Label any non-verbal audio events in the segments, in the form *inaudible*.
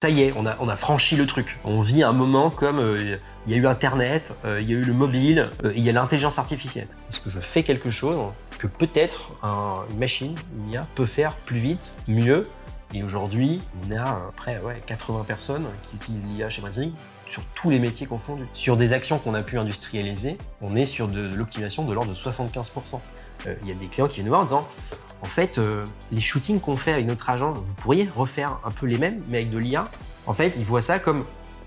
Ça y est, on a, franchi le truc. On vit un moment comme euh, il y a eu Internet, euh, il y a eu le mobile, euh, il y a l'intelligence artificielle. Est-ce que je fais quelque chose que peut-être une machine, une IA, peut faire plus vite, mieux? Et aujourd'hui, on a près ouais, 80 personnes qui utilisent l'IA chez Briefing sur tous les métiers confondus. Sur des actions qu'on a pu industrialiser, on est sur de, l'optimisation de l'ordre de 75%. Il y a des clients qui viennent nous voir en disant en fait, euh, les shootings qu'on fait avec notre agent, vous pourriez refaire un peu les mêmes, mais avec de l'IA. En fait, ils voient ça comme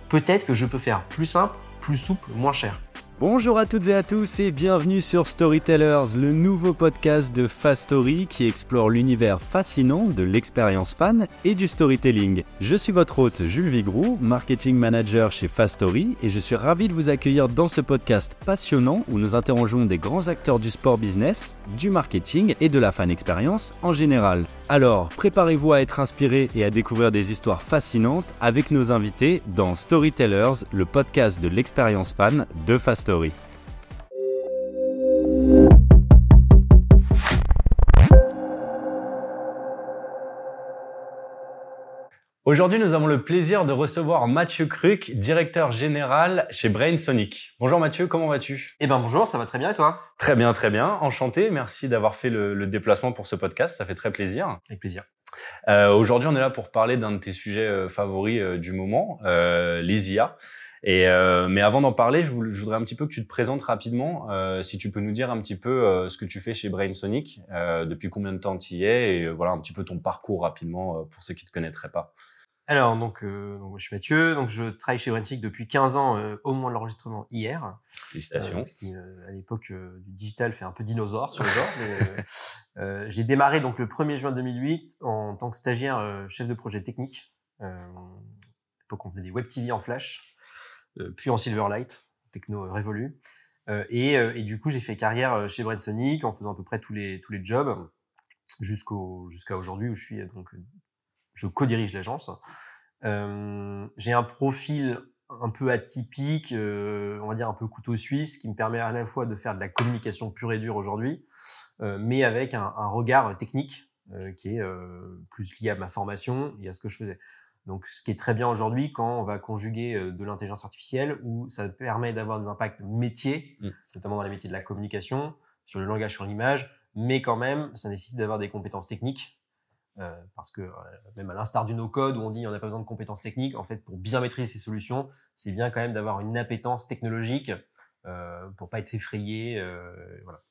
peut-être que je peux faire plus simple, plus souple, moins cher. Bonjour à toutes et à tous et bienvenue sur Storytellers, le nouveau podcast de Fast Story qui explore l'univers fascinant de l'expérience fan et du storytelling. Je suis votre hôte Jules Vigroux, marketing manager chez Fast Story et je suis ravi de vous accueillir dans ce podcast passionnant où nous interrogeons des grands acteurs du sport business, du marketing et de la fan expérience en général. Alors, préparez-vous à être inspiré et à découvrir des histoires fascinantes avec nos invités dans Storytellers, le podcast de l'expérience fan de Fast Aujourd'hui, nous avons le plaisir de recevoir Mathieu Cruc, directeur général chez Brain Sonic. Bonjour Mathieu, comment vas-tu? Eh ben bonjour, ça va très bien et toi? Très bien, très bien. Enchanté, merci d'avoir fait le, déplacement pour ce podcast, ça fait très plaisir. Avec plaisir. Euh, aujourd'hui, on est là pour parler d'un de tes sujets euh, favoris euh, du moment, les IA. Et euh, mais avant d'en parler, je, voudrais un petit peu que tu te présentes rapidement, euh, si tu peux nous dire un petit peu euh, ce que tu fais chez Brain Sonic, euh, depuis combien de temps tu y es, et voilà un petit peu ton parcours rapidement pour ceux qui te connaîtraient pas. Alors donc, donc je suis Mathieu, donc je travaille chez Brain Sonic depuis 15 ans, au moment de l'enregistrement hier. Félicitations. ce qui à l'époque du digital fait un peu dinosaure sur le genre. *laughs* J'ai démarré donc le 1er juin 2008 en tant que stagiaire chef de projet technique. à l'époque on faisait des web TV en flash. Euh, puis en Silverlight, techno révolu. Euh, et, euh, et, du coup, j'ai fait carrière chez Sonic en faisant à peu près tous les tous les jobs jusqu'au jusqu'à aujourd'hui où je suis donc je co-dirige l'agence. J'ai un profil un peu atypique, on va dire un peu couteau suisse, qui me permet à la fois de faire de la communication pure et dure aujourd'hui, mais avec un, un regard technique qui est plus lié à ma formation et à ce que je faisais. Donc, ce qui est très bien aujourd'hui quand on va conjuguer euh, de l'intelligence artificielle, où ça permet d'avoir des impacts métiers, mmh. notamment dans les métiers de la communication, sur le langage, sur l'image, mais quand même, ça nécessite d'avoir des compétences techniques, euh, parce que euh, même à l'instar du no-code où on dit on n'a pas besoin de compétences techniques, en fait, pour bien maîtriser ces solutions, c'est bien quand même d'avoir une appétence technologique euh, pour pas être effrayé. Euh, voilà.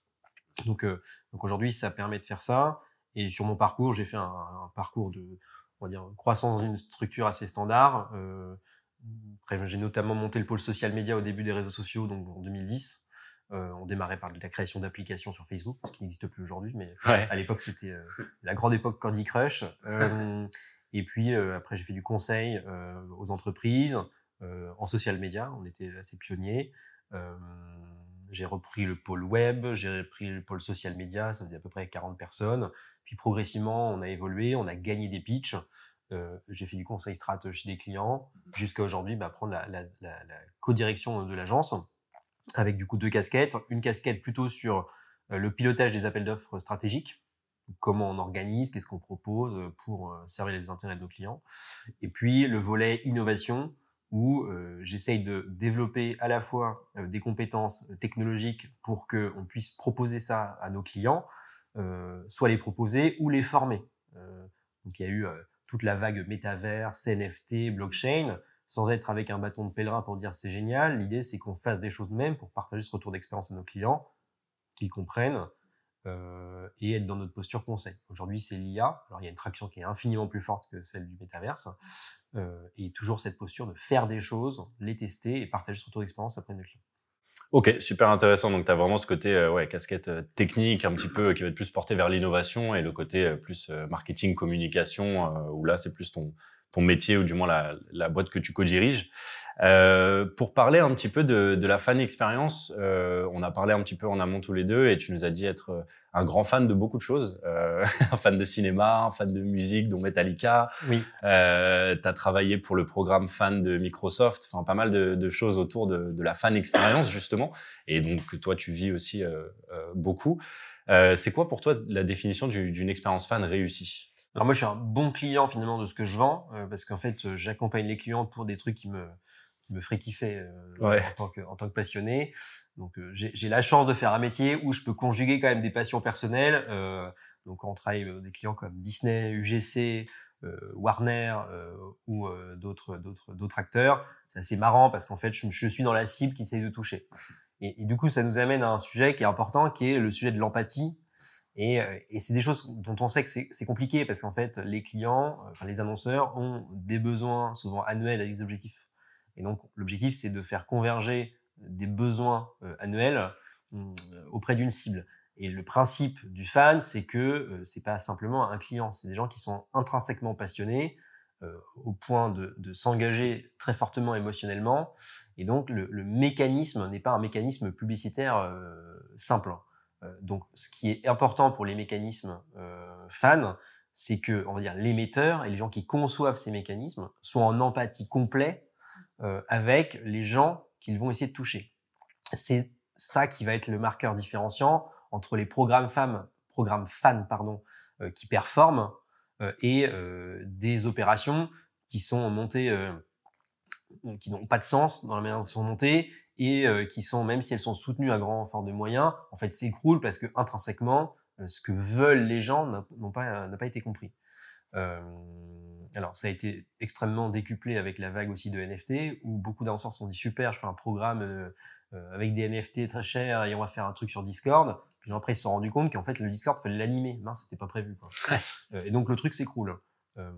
Donc, donc aujourd'hui, ça permet de faire ça. Et sur mon parcours, j'ai fait un, un parcours de on va dire, croissance dans une structure assez standard. Euh, j'ai notamment monté le pôle social média au début des réseaux sociaux, donc en 2010. Euh, on démarrait par la création d'applications sur Facebook, ce qui n'existe plus aujourd'hui, mais à l'époque c'était euh, la grande époque Candy Crush. Et puis après j'ai fait du conseil aux entreprises en social média, on était assez pionniers. j'ai repris le pôle web, j'ai repris le pôle social média, ça faisait à peu près 40 personnes. Puis progressivement, on a évolué, on a gagné des pitchs. Euh, j'ai fait du conseil strat chez des clients jusqu'à aujourd'hui bah, prendre la, la, la, la co-direction de l'agence avec du coup deux casquettes. Une casquette plutôt sur euh, le pilotage des appels d'offres stratégiques, comment on organise, qu'est-ce qu'on propose pour euh, servir les intérêts de nos clients. Et puis le volet innovation où euh, j'essaye de développer à la fois des compétences technologiques pour qu'on puisse proposer ça à nos clients, soit les proposer ou les former. Euh, donc il y a eu euh, toute la vague métavers, NFT, blockchain, sans être avec un bâton de pèlerin pour dire c'est génial. L'idée c'est qu'on fasse des choses même pour partager ce retour d'expérience à nos clients, qu'ils comprennent euh, et être dans notre posture conseil. Aujourd'hui c'est l'IA. Alors il y a une traction qui est infiniment plus forte que celle du métaverse euh, et toujours cette posture de faire des choses, les tester et partager ce retour d'expérience après nos clients. Ok, super intéressant. Donc, tu as vraiment ce côté euh, ouais, casquette euh, technique, un petit peu, qui va être plus porté vers l'innovation, et le côté euh, plus marketing, communication, où là, c'est plus ton, ton métier, ou du moins la, la boîte que tu co-diriges. pour parler un petit peu de, de la fan expérience, on a parlé un petit peu en amont tous les deux, et tu nous as dit être un grand fan de beaucoup de choses, euh, *laughs* un fan de cinéma, un fan de musique, dont Metallica. Oui. Euh, tu as travaillé pour le programme fan de Microsoft, enfin pas mal de, de choses autour de, de, la fan expérience justement. Et donc toi, tu vis aussi euh, euh beaucoup. Euh, c'est quoi pour toi la définition d'une expérience fan réussie? Alors moi, je suis un bon client finalement de ce que je vends, parce qu'en fait, j'accompagne les clients pour des trucs qui me qui me ferait kiffer en tant que en tant que passionné. Donc j'ai la chance de faire un métier où je peux conjuguer quand même des passions personnelles. donc on travaille des clients comme Disney, UGC, euh, Warner euh, ou euh, d'autres d'autres d'autres acteurs. C'est assez marrant parce qu'en fait, je, je, suis dans la cible qui essaye de toucher. Et, et, du coup, ça nous amène à un sujet qui est important, qui est le sujet de l'empathie. Et, et c'est des choses dont on sait que c'est compliqué parce qu'en fait, les clients, enfin les annonceurs, ont des besoins souvent annuels avec des objectifs. Et donc, l'objectif, c'est de faire converger des besoins annuels auprès d'une cible. Et le principe du fan, c'est que euh, c'est pas simplement un client, c'est des gens qui sont intrinsèquement passionnés euh, au point de, de s'engager très fortement émotionnellement. Et donc le, le mécanisme n'est pas un mécanisme publicitaire euh, simple. Euh, donc ce qui est important pour les mécanismes fans, c'est que on va dire l'émetteur et les gens qui conçoivent ces mécanismes soient en empathie complet avec les gens qu'ils vont essayer de toucher. C'est ça qui va être le marqueur différenciant entre les programmes femmes, programmes fans pardon, euh, qui performent euh, et euh, des opérations qui sont montées, qui n'ont pas de sens dans la manière dont elles sont montées et qui sont, même si elles sont soutenues à grand effort de moyens, en fait s'écroulent parce que intrinsèquement, ce que veulent les gens n'a pas, n'a pas été compris. Euh, alors, ça a été extrêmement décuplé avec la vague aussi de NFT, où beaucoup d'annonceurs se sont dit super, je fais un programme euh, avec des NFT très chers et on va faire un truc sur Discord. Puis après, ils se sont rendus compte qu'en fait, le Discord, fallait l'animer. Mince, c'était pas prévu. Quoi. Euh, et donc, le truc s'écroule. Euh,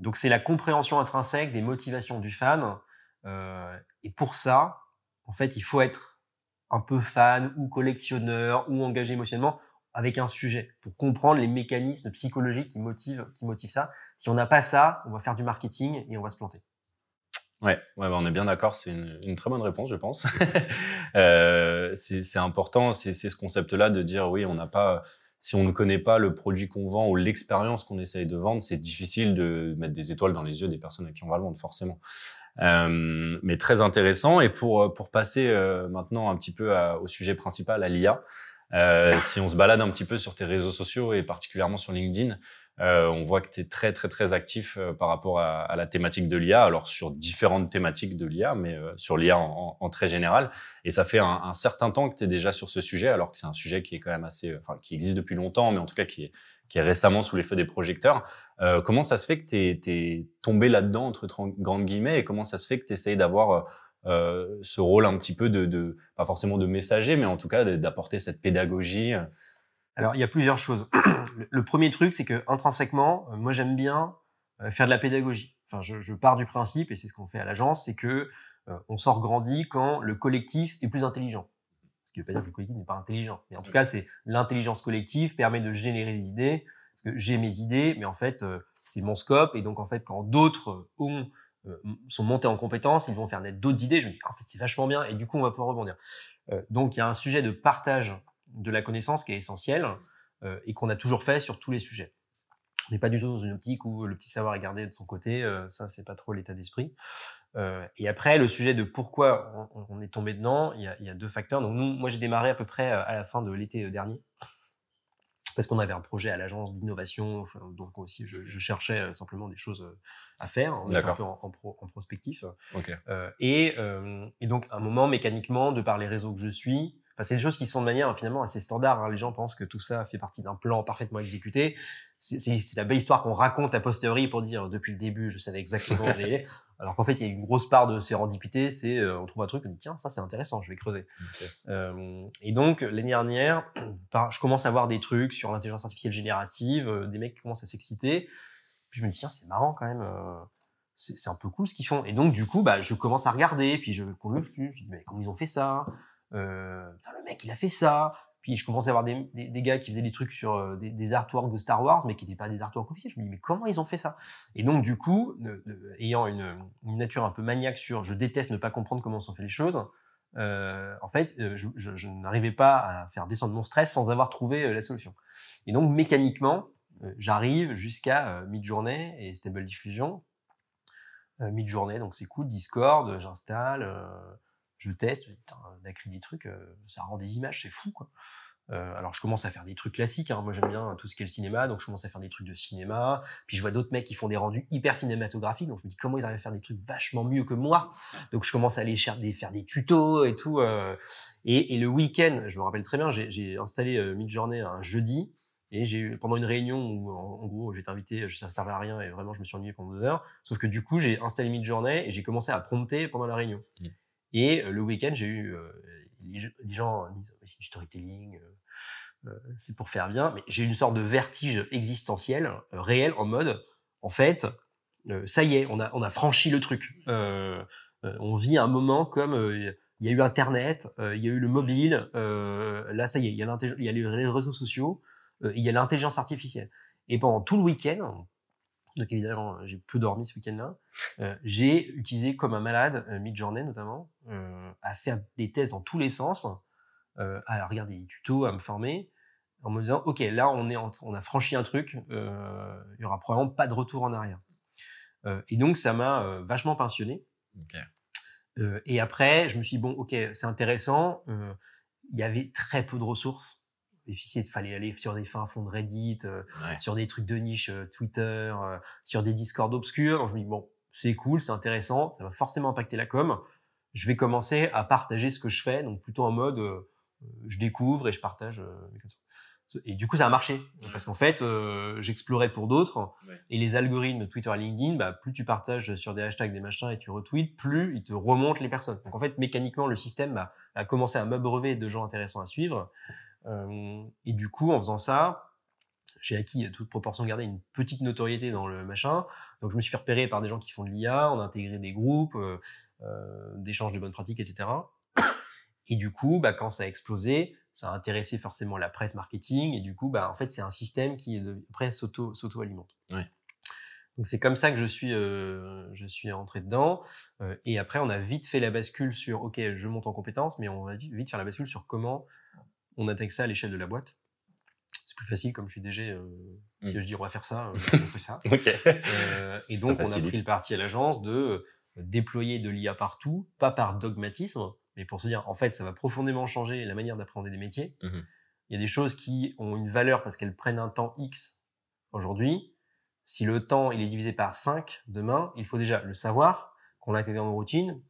donc, c'est la compréhension intrinsèque des motivations du fan. et pour ça, en fait, il faut être un peu fan ou collectionneur ou engagé émotionnellement avec un sujet pour comprendre les mécanismes psychologiques qui motivent, qui motivent ça. Si on n'a pas ça, on va faire du marketing et on va se planter. Ouais, ouais, bah, on est bien d'accord. C'est une, très bonne réponse, je pense. *laughs* euh, c'est important, c'est ce concept-là de dire oui, on n'a pas. Si on ne connaît pas le produit qu'on vend ou l'expérience qu'on essaye de vendre, c'est difficile de mettre des étoiles dans les yeux des personnes à qui on va le vendre, forcément. Euh, mais très intéressant. Et pour pour passer euh, maintenant un petit peu au sujet principal, à l'IA. Euh, si on se balade un petit peu sur tes réseaux sociaux et particulièrement sur LinkedIn, euh, on voit que tu es très très très actif euh, par rapport à, à, la thématique de l'IA, alors sur différentes thématiques de l'IA, mais euh, sur l'IA en, en, très général. Et ça fait un, un certain temps que tu es déjà sur ce sujet, alors que c'est un sujet qui est quand même assez, enfin qui existe depuis longtemps, mais en tout cas qui est, qui est récemment sous les feux des projecteurs. Euh, comment ça se fait que tu es, tombé là-dedans entre grandes guillemets et comment ça se fait que tu essayes d'avoir euh, ce rôle un petit peu de, de, pas forcément de messager, mais en tout cas d'apporter cette pédagogie alors, il y a plusieurs choses. *clears throat* Le premier truc, c'est que intrinsèquement, euh, moi, j'aime bien euh, faire de la pédagogie. Enfin, je, je pars du principe, et c'est ce qu'on fait à l'agence, c'est que euh, on sort grandi quand le collectif est plus intelligent. Ce qui veut pas dire que le collectif n'est pas intelligent, mais en tout cas, c'est l'intelligence collective permet de générer des idées. Parce que j'ai mes idées, mais en fait, c'est mon scope, et donc en fait, quand d'autres ont sont montés en compétences, ils vont faire naître d'autres idées. Je me dis, en fait, c'est vachement bien, et du coup, on va pouvoir rebondir. donc, il y a un sujet de partage de la connaissance qui est essentielle euh, et qu'on a toujours fait sur tous les sujets. On n'est pas du tout dans une optique où le petit savoir est gardé de son côté, euh, ça c'est pas trop l'état d'esprit. Euh, et après, le sujet de pourquoi on, est tombé dedans, il y, a, il y, a, deux facteurs. Donc nous, moi j'ai démarré à peu près à la fin de l'été dernier, parce qu'on avait un projet à l'agence d'innovation, donc aussi je, je, cherchais simplement des choses à faire, on un peu en, en, pro, en prospectif. Okay. Euh, et, et donc un moment mécaniquement, de par les réseaux que je suis, c'est des choses qui se font de manière finalement assez standard. Hein. Les gens pensent que tout ça fait partie d'un plan parfaitement exécuté. C'est la belle histoire qu'on raconte a posteriori pour dire depuis le début, je savais exactement où j'allais. Alors qu'en fait, il y a une grosse part de sérendipité. C'est euh, on trouve un truc, on dit tiens, ça c'est intéressant, je vais creuser. Euh, et donc l'année dernière, *clears throat* je commence à voir des trucs sur l'intelligence artificielle générative, euh, des mecs qui commencent à s'exciter. Puis je me dis tiens, c'est marrant quand même. Euh, c'est un peu cool ce qu'ils font. Et donc du coup, bah, je commence à regarder, puis je compte le flux. Je dis mais comment ils ont fait ça? Euh, le mec il a fait ça. Puis je commençais à avoir des, gars qui faisaient des trucs sur euh, des, artworks de Star Wars, mais qui n'étaient pas des artworks officiels. Je me dis mais comment ils ont fait ça? Et donc du coup, ayant une, nature un peu maniaque sur je déteste ne pas comprendre comment sont fait les choses, euh, en fait, euh, je, je, n'arrivais pas à faire descendre mon stress sans avoir trouvé la solution. Et donc mécaniquement, j'arrive jusqu'à mid-journée et Stable Diffusion. mid-journée, donc c'est cool, Discord, j'installe je teste, je des trucs, euh, ça rend des images, c'est fou. Euh, alors je commence à faire des trucs classiques, hein. moi j'aime bien tout ce qui est le cinéma, donc je commence à faire des trucs de cinéma, puis je vois d'autres mecs qui font des rendus hyper cinématographiques, donc je me dis comment ils arrivent à faire des trucs vachement mieux que moi, donc je commence à aller faire des, faire des tutos et tout, euh, et, le week-end, je me rappelle très bien, j'ai installé euh, Midjourney un jeudi, et j'ai eu pendant une réunion où en, gros j'étais invité, ça servait à rien et vraiment je me suis ennuyé pendant deux heures. Sauf que du coup j'ai installé Midjourney et j'ai commencé à prompter pendant la réunion. Mmh. Et le week-end j'ai eu les, gens disent c'est du storytelling, euh, c'est pour faire bien, mais j'ai une sorte de vertige existentiel, euh, réel, en mode, en fait, euh, ça y est, on a, on a franchi le truc. on vit un moment comme il y a eu Internet, il y a eu le mobile, là ça y est, il y y a les réseaux sociaux, il y a l'intelligence artificielle. Et pendant tout le week-end, donc évidemment j'ai peu dormi ce week-end-là, j'ai utilisé comme un malade mid-journée notamment à faire des tests dans tous les sens euh, à regarder des tutos, à me former, en me disant, OK, là, on, est on a franchi un truc, euh, il y aura probablement pas de retour en arrière. Euh, et donc, ça m'a euh, vachement passionné. Euh, et après, je me suis dit, bon, OK, c'est intéressant. Il y avait très peu de ressources. Et puis, il fallait aller sur des fins fonds de Reddit, sur des trucs de niche Twitter, sur des Discord obscurs. Donc, je me dis, bon, c'est cool, c'est intéressant, ça va forcément impacter la com. Je vais commencer à partager ce que je fais, donc plutôt en mode je découvre et je partage. Euh, et du coup, ça a marché parce qu'en fait, euh, j'explorais pour d'autres et les algorithmes Twitter et LinkedIn, bah, plus tu partages sur des hashtags, des machins et tu retweets, plus ils te remontent les personnes. Donc en fait, mécaniquement, le système bah, a commencé à m'abreuver de gens intéressants à suivre. Euh, et du coup, en faisant ça, j'ai acquis, toute proportion gardée, une petite notoriété dans le machin. Donc je me suis fait repérer par des gens qui font de l'IA, on a intégré des groupes, euh, euh, d'échanges de bonnes pratiques, etc. Et du coup, bah, quand ça a explosé, ça a intéressé forcément la presse marketing. Et du coup, bah, en fait, c'est un système qui après s'auto s'auto alimente. Ouais. Donc c'est comme ça que je suis euh, je suis rentré dedans. Euh, et après, on a vite fait la bascule sur ok, je monte en compétences, mais on va vite, vite faire la bascule sur comment on intègre ça à l'échelle de la boîte. C'est plus facile comme je suis DG. Euh, Si mmh. je dis on va faire ça, euh, *laughs* on fait ça. euh, et donc on a pris le parti à l'agence de déployer de l'IA partout, pas par dogmatisme, mais pour se dire, en fait, ça va profondément changer la manière d'apprendre des métiers. Mmh il y a des choses qui ont une valeur parce qu'elles prennent un temps X aujourd'hui. Si le temps, il est divisé par 5 demain, il faut déjà le savoir, qu'on l'a intégré dans nos routines,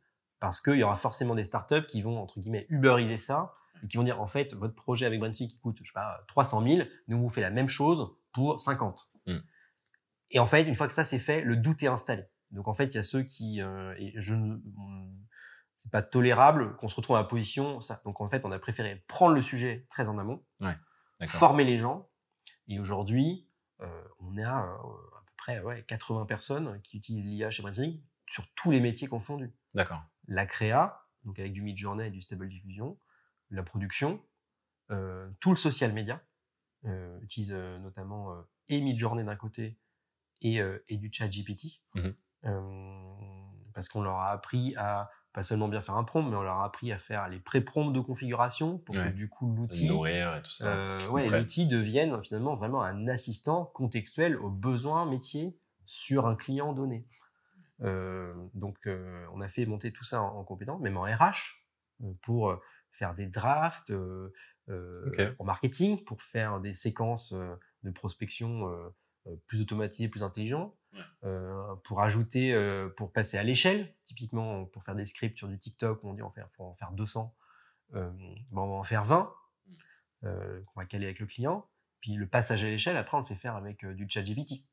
parce qu'il y aura forcément des startups qui vont, entre guillemets, uberiser ça, et qui vont dire, en fait, votre projet avec Brandseed qui coûte, je sais pas, 300 000, nous vous fait la même chose pour 50. Mmh. Et en fait, une fois que ça c'est fait, le doute est installé. Donc en fait, il y a ceux qui, euh, et je, c'est pas tolérable qu'on se retrouve à la position. Ça. Donc en fait, on a préféré prendre le sujet très en amont, ouais, former les gens. Et aujourd'hui, euh, on est à, euh, à peu près ouais, 80 personnes qui utilisent l'IA chez Branding sur tous les métiers confondus. D'accord. La créa, donc avec du Midjourney et du Stable Diffusion, la production, euh, tout le social media, euh, utilise euh, notamment euh, et Midjourney d'un côté et, euh, et du chat GPT. Mmh parce qu'on leur a appris à pas seulement bien faire un prompt, mais on leur a appris à faire les pré-prompts de configuration pour que du coup l'outil, ouais, l'outil devienne finalement vraiment un assistant contextuel aux besoins métiers sur un client donné. Euh, donc euh, on a fait monter tout ça en, en compétence, même en RH, pour faire des drafts okay. en marketing, pour faire des séquences de prospection plus automatisées, plus intelligentes. Euh, pour ajouter, euh, pour passer à l'échelle, typiquement pour faire des scripts sur du TikTok, on dit on faut en faire 200, euh, bon, on va en faire 20, mm. euh, qu'on va caler avec le client. Puis le passage à l'échelle, après on le fait faire avec du chat GPT.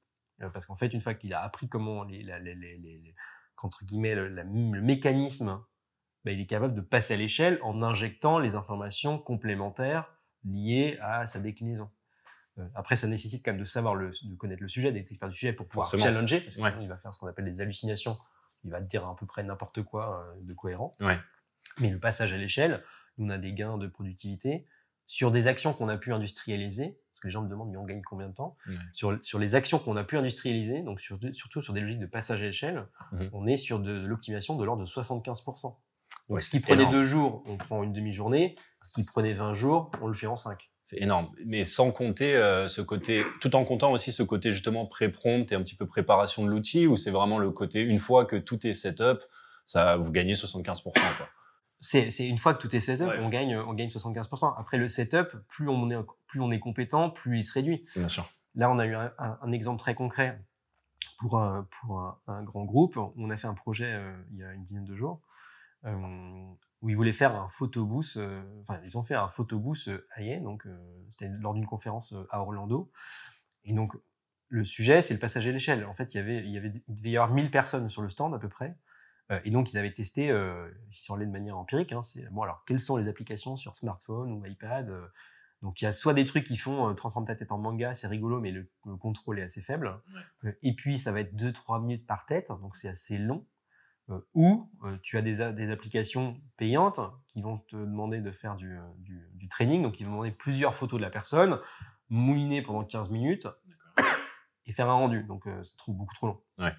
parce qu'en fait, une fois qu'il a appris comment, les, les, les, les entre guillemets, le, le mécanisme, bah, il est capable de passer à l'échelle en injectant les informations complémentaires liées à sa déclinaison. Euh, après, ça nécessite quand même de savoir le, de connaître le sujet, d'être expert du sujet pour pouvoir challenger, parce que sinon il va faire ce qu'on appelle des hallucinations. Il va dire à peu près n'importe quoi euh, de cohérent. Ouais. Mais le passage à l'échelle, on a des gains de productivité sur des actions qu'on a pu industrialiser. Parce que les gens me demandent, mais on gagne combien de temps sur, sur les actions qu'on a pu industrialiser, donc sur, surtout sur des logiques de passage à l'échelle, mmh on est sur de, de l'optimisation de l'ordre de 75%. Donc, ce qui prenait deux jours, on prend une demi-journée. Ce qui prenait 20 jours, on le fait en 5. C'est énorme. Mais sans compter euh, ce côté, tout en comptant aussi ce côté justement pré-prompt et un petit peu préparation de l'outil, ou c'est vraiment le côté, une fois que tout est set up, ça, vous gagnez 75%. Quoi. c'est c'est une fois que tout est setup, on gagne on gagne 75%. Après le setup, plus on est plus on est compétent, plus il se réduit. Bien sûr. Là, on a eu un, un, exemple très concret pour un, pour un, un, grand groupe. On a fait un projet euh, il y a une dizaine de jours où ils voulaient faire un photobooth. Euh, enfin, ils ont fait un photobooth euh, donc euh, c'était lors d'une conférence à Orlando. Et donc le sujet, c'est le passage à l'échelle. En fait, il y avait, il y avait, il devait y avoir 1000 personnes sur le stand à peu près. Euh, et donc, ils avaient testé, euh, ils sont allés de manière empirique. Hein, c'est bon. Alors, quelles sont les applications sur smartphone ou iPad euh, Donc, il y a soit des trucs qui font transforme ta tête en manga, c'est rigolo, mais le, le, contrôle est assez faible. Ouais. Et puis, ça va être 2-3 minutes par tête, donc c'est assez long. Euh, ou tu as des, des applications payantes qui vont te demander de faire du, du, du training, donc ils vont demander plusieurs photos de la personne, mouliner pendant 15 minutes et faire un rendu. Donc, euh, c'est trop, beaucoup trop long. Ouais.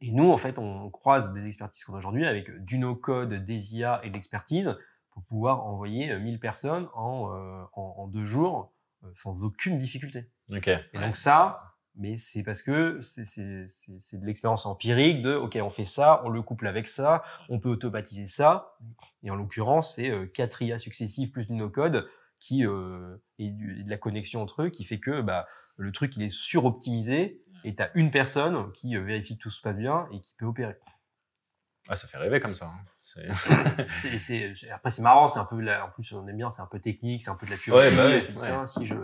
Et nous, en fait, on croise des expertises qu'on a aujourd'hui avec du no-code, des IA et de l'expertise pour pouvoir envoyer 1000 personnes en, euh, en, en, deux jours euh, sans aucune difficulté. Okay. Et donc ça, mais c'est parce que c'est de l'expérience empirique de, OK, on fait ça, on le couple avec ça, on peut automatiser ça. Et en l'occurrence, c'est euh, quatre IA successives plus du no-code qui euh, et, de la connexion entre eux qui fait que bah, le truc, il est suroptimisé et tu as une personne qui euh, vérifie que tout se passe bien et qui peut opérer. Ah, ça fait rêver comme ça. Hein. *laughs* c'est, c'est, après, c'est marrant, c'est un peu, la, en plus, on aime bien, c'est un peu technique, c'est un peu de la théorie. Ouais, bah ouais, si je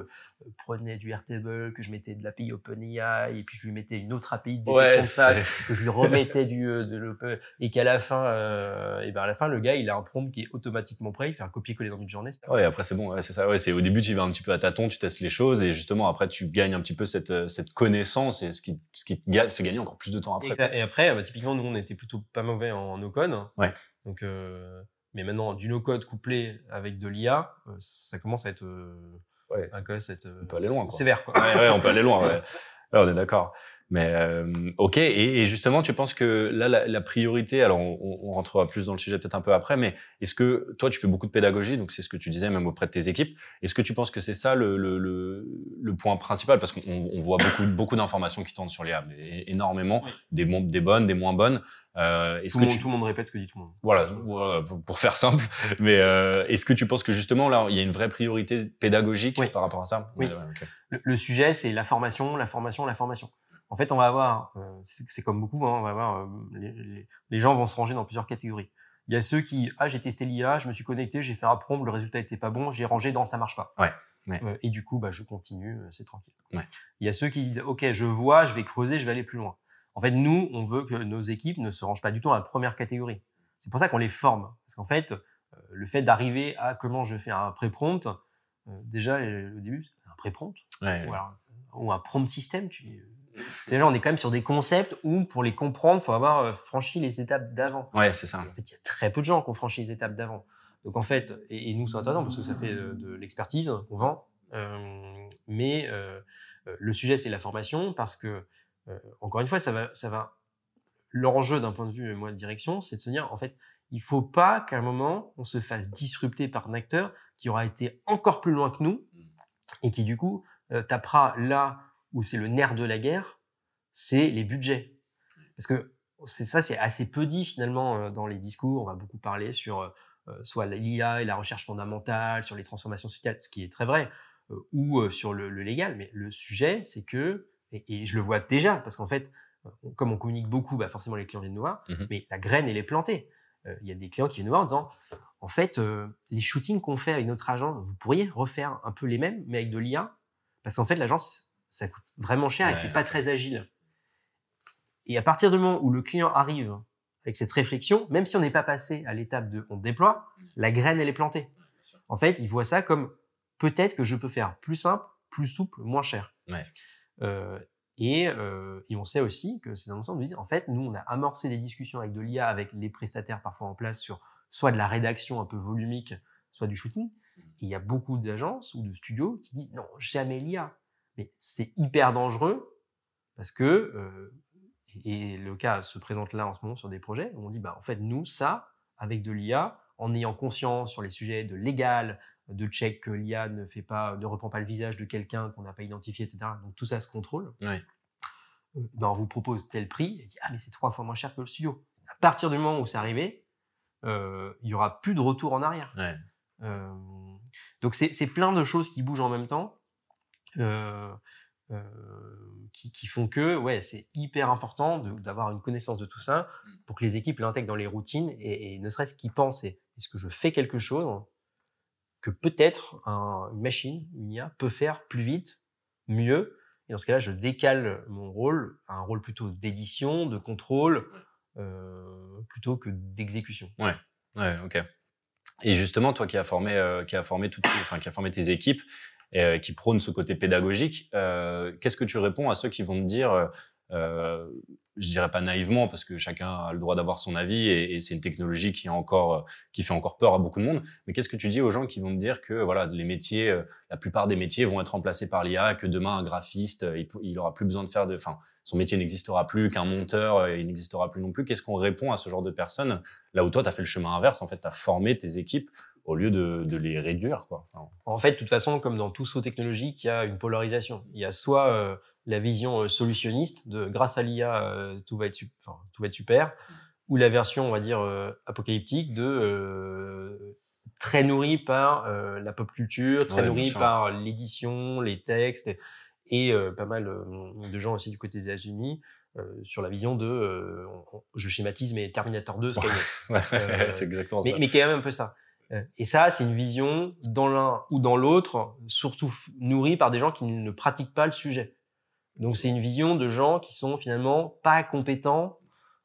prenais du Airtable, que je mettais de l'API OpenAI, et puis je lui mettais une autre API de détection de face, que je lui remettais du, euh, de l'open, et qu'à la fin, euh, et ben à la fin, le gars, il a un prompt qui est automatiquement prêt, il fait un copier-coller dans une journée. Ouais, après, c'est bon, ouais, c'est ça. Ouais, c'est au début, tu vas un petit peu à tâtons, tu testes les choses, et justement, après, tu gagnes un petit peu cette, cette connaissance, et ce qui, ce qui te fait gagner encore plus de temps après. Et, et après, bah, typiquement, nous, on était plutôt pas mauvais en no-code. Ouais. Donc, euh, mais maintenant, du no-code couplé avec de l'IA, euh, ça commence à être, euh, ouais. à être on peut aller loin, quoi. sévère. Quoi. Ouais, ouais, on peut aller loin. *laughs* Ouais. ouais on est d'accord. Mais euh, ok, et, et, justement, tu penses que là, la, la priorité, alors on, on, rentrera plus dans le sujet peut-être un peu après, mais est-ce que toi, tu fais beaucoup de pédagogie, donc c'est ce que tu disais même auprès de tes équipes. Est-ce que tu penses que c'est ça le, le, le, le, point principal? Parce qu'on on voit beaucoup, beaucoup d'informations qui tournent sur l'IA, énormément, oui. des, bon, des bonnes, des moins bonnes. Euh, est-ce que monde, tu... tout le monde répète ce que dit tout le monde. Voilà, voilà pour faire simple. *laughs* Mais euh, est-ce que tu penses que justement là, il y a une vraie priorité pédagogique oui. par rapport à ça? Oui. Ouais, okay. le, le, sujet, c'est la formation, la formation, la formation. En fait, on va avoir, euh, c'est comme beaucoup, hein, on va avoir euh, les, les, les, gens vont se ranger dans plusieurs catégories. Il y a ceux qui, ah, j'ai testé l'IA, je me suis connecté, j'ai fait un prompt, le résultat était pas bon, j'ai rangé dans ça marche pas. Ouais. Ouais. Euh, et du coup, bah, je continue, c'est tranquille. Ouais. Il y a ceux qui disent, ok, je vois, je vais creuser, je vais aller plus loin. En fait, nous, on veut que nos équipes ne se rangent pas du tout dans la première catégorie. C'est pour ça qu'on les forme. Parce qu'en fait, le fait d'arriver à comment je fais un pré-prompt, déjà, au début, un pré-prompt. Ou, ou, un prompt système. Tu... Déjà, on est quand même sur des concepts où, pour les comprendre, il faut avoir euh, franchi les étapes d'avant. Ouais, c'est ça. En fait, il y a très peu de gens qui ont franchi les étapes d'avant. Donc, en fait, et, et nous, c'est intéressant parce que ça fait de, de l'expertise qu'on vend. Euh, mais euh, le sujet, c'est la formation parce que euh, encore une fois, ça va, ça va. L'enjeu d'un point de vue moi de direction, c'est de se dire en fait, il faut pas qu'à un moment on se fasse disrupter par un acteur qui aura été encore plus loin que nous et qui du coup euh, tapera là où c'est le nerf de la guerre, c'est les budgets. Parce que c'est ça, c'est assez peu dit finalement euh, dans les discours. On va beaucoup parler sur euh, soit l'IA et la recherche fondamentale, sur les transformations sociales, ce qui est très vrai, euh, ou sur le, le légal. Mais le sujet, c'est que et, et, je le vois déjà, parce qu'en fait, comme on communique beaucoup, bah forcément les clients viennent nous voir, mmh. mais la graine, elle est plantée. Il euh, y a des clients qui viennent nous voir en disant, en fait, euh, les shootings qu'on fait avec notre agent, vous pourriez refaire un peu les mêmes, mais avec de l'IA, parce qu'en fait, l'agence, ça coûte vraiment cher ouais. et c'est pas très agile. Et à partir du moment où le client arrive avec cette réflexion, même si on n'est pas passé à l'étape de on déploie, la graine, elle est plantée. En fait, il voit ça comme peut-être que je peux faire plus simple, plus souple, moins cher. Ouais. Euh, et, euh, et, on sait aussi que c'est dans le sens de dire, en fait, nous, on a amorcé des discussions avec de l'IA, avec les prestataires parfois en place sur soit de la rédaction un peu volumique, soit du shooting. Et il y a beaucoup d'agences ou de studios qui disent non, jamais l'IA. Mais c'est hyper dangereux parce que, euh, et, et le cas se présente là en ce moment sur des projets, où on dit, bah, en fait, nous, ça, avec de l'IA, en ayant conscience sur les sujets de légal, de check que l'IA ne fait pas, ne reprend pas le visage de quelqu'un qu'on n'a pas identifié, etc. Donc tout ça se contrôle. Ouais. Ben, on vous propose tel prix, et dit, ah mais c'est trois fois moins cher que le studio. À partir du moment où c'est arrivé, euh, il y aura plus de retour en arrière. Ouais. Euh, donc c'est plein de choses qui bougent en même temps, euh, euh, qui, qui font que ouais c'est hyper important d'avoir une connaissance de tout ça pour que les équipes l'intègrent dans les routines et, et ne serait-ce qu'ils pensent et est-ce que je fais quelque chose que peut-être un- une machine, une IA peut faire plus vite, mieux. Et dans ce cas-là, je décale mon rôle à un rôle plutôt d'édition, de contrôle, euh, plutôt que d'exécution. Ouais, ok. Et justement, toi qui as formé, euh, qui a formé toutes, enfin qui a formé tes équipes, et, euh, qui prône ce côté pédagogique, euh, qu'est-ce que tu réponds à ceux qui vont te dire, euh, euh, je dirais pas naïvement parce que chacun a le droit d'avoir son avis et, c'est une technologie qui est encore, qui fait encore peur à beaucoup de monde. Mais qu'est-ce que tu dis aux gens qui vont te dire que voilà, les métiers, la plupart des métiers vont être remplacés par l'IA, que demain un graphiste, il, il aura plus besoin de faire de, enfin, son métier n'existera plus, qu'un monteur, il n'existera plus non plus. Qu'est-ce qu'on répond à ce genre de personnes? Là où toi, tu as fait le chemin inverse, en fait, tu as formé tes équipes au lieu de, de les réduire. Quoi. Enfin, En fait, de toute façon, comme dans tout saut technologique, il y a une polarisation. Il y a soit euh, la vision euh, solutionniste de grâce à l'IA, euh, tout va être enfin, tout va être super, ou la version, on va dire, euh, apocalyptique de euh, très nourrie par euh, la pop culture, très Ouais, nourrie par l'édition, les textes, et, et, euh, pas mal euh, de gens aussi du côté des États-Unis euh, sur la vision de, euh, on- on- je schématise, mais Terminator 2, Skynet. *laughs* ouais, Euh, c'est exactement mais, ça. mais quand même un peu ça. Euh, Et ça, c'est une vision dans l'un ou dans l'autre, surtout nourrie par des gens qui ne pratiquent pas le sujet. Donc c'est une vision de gens qui sont finalement pas compétents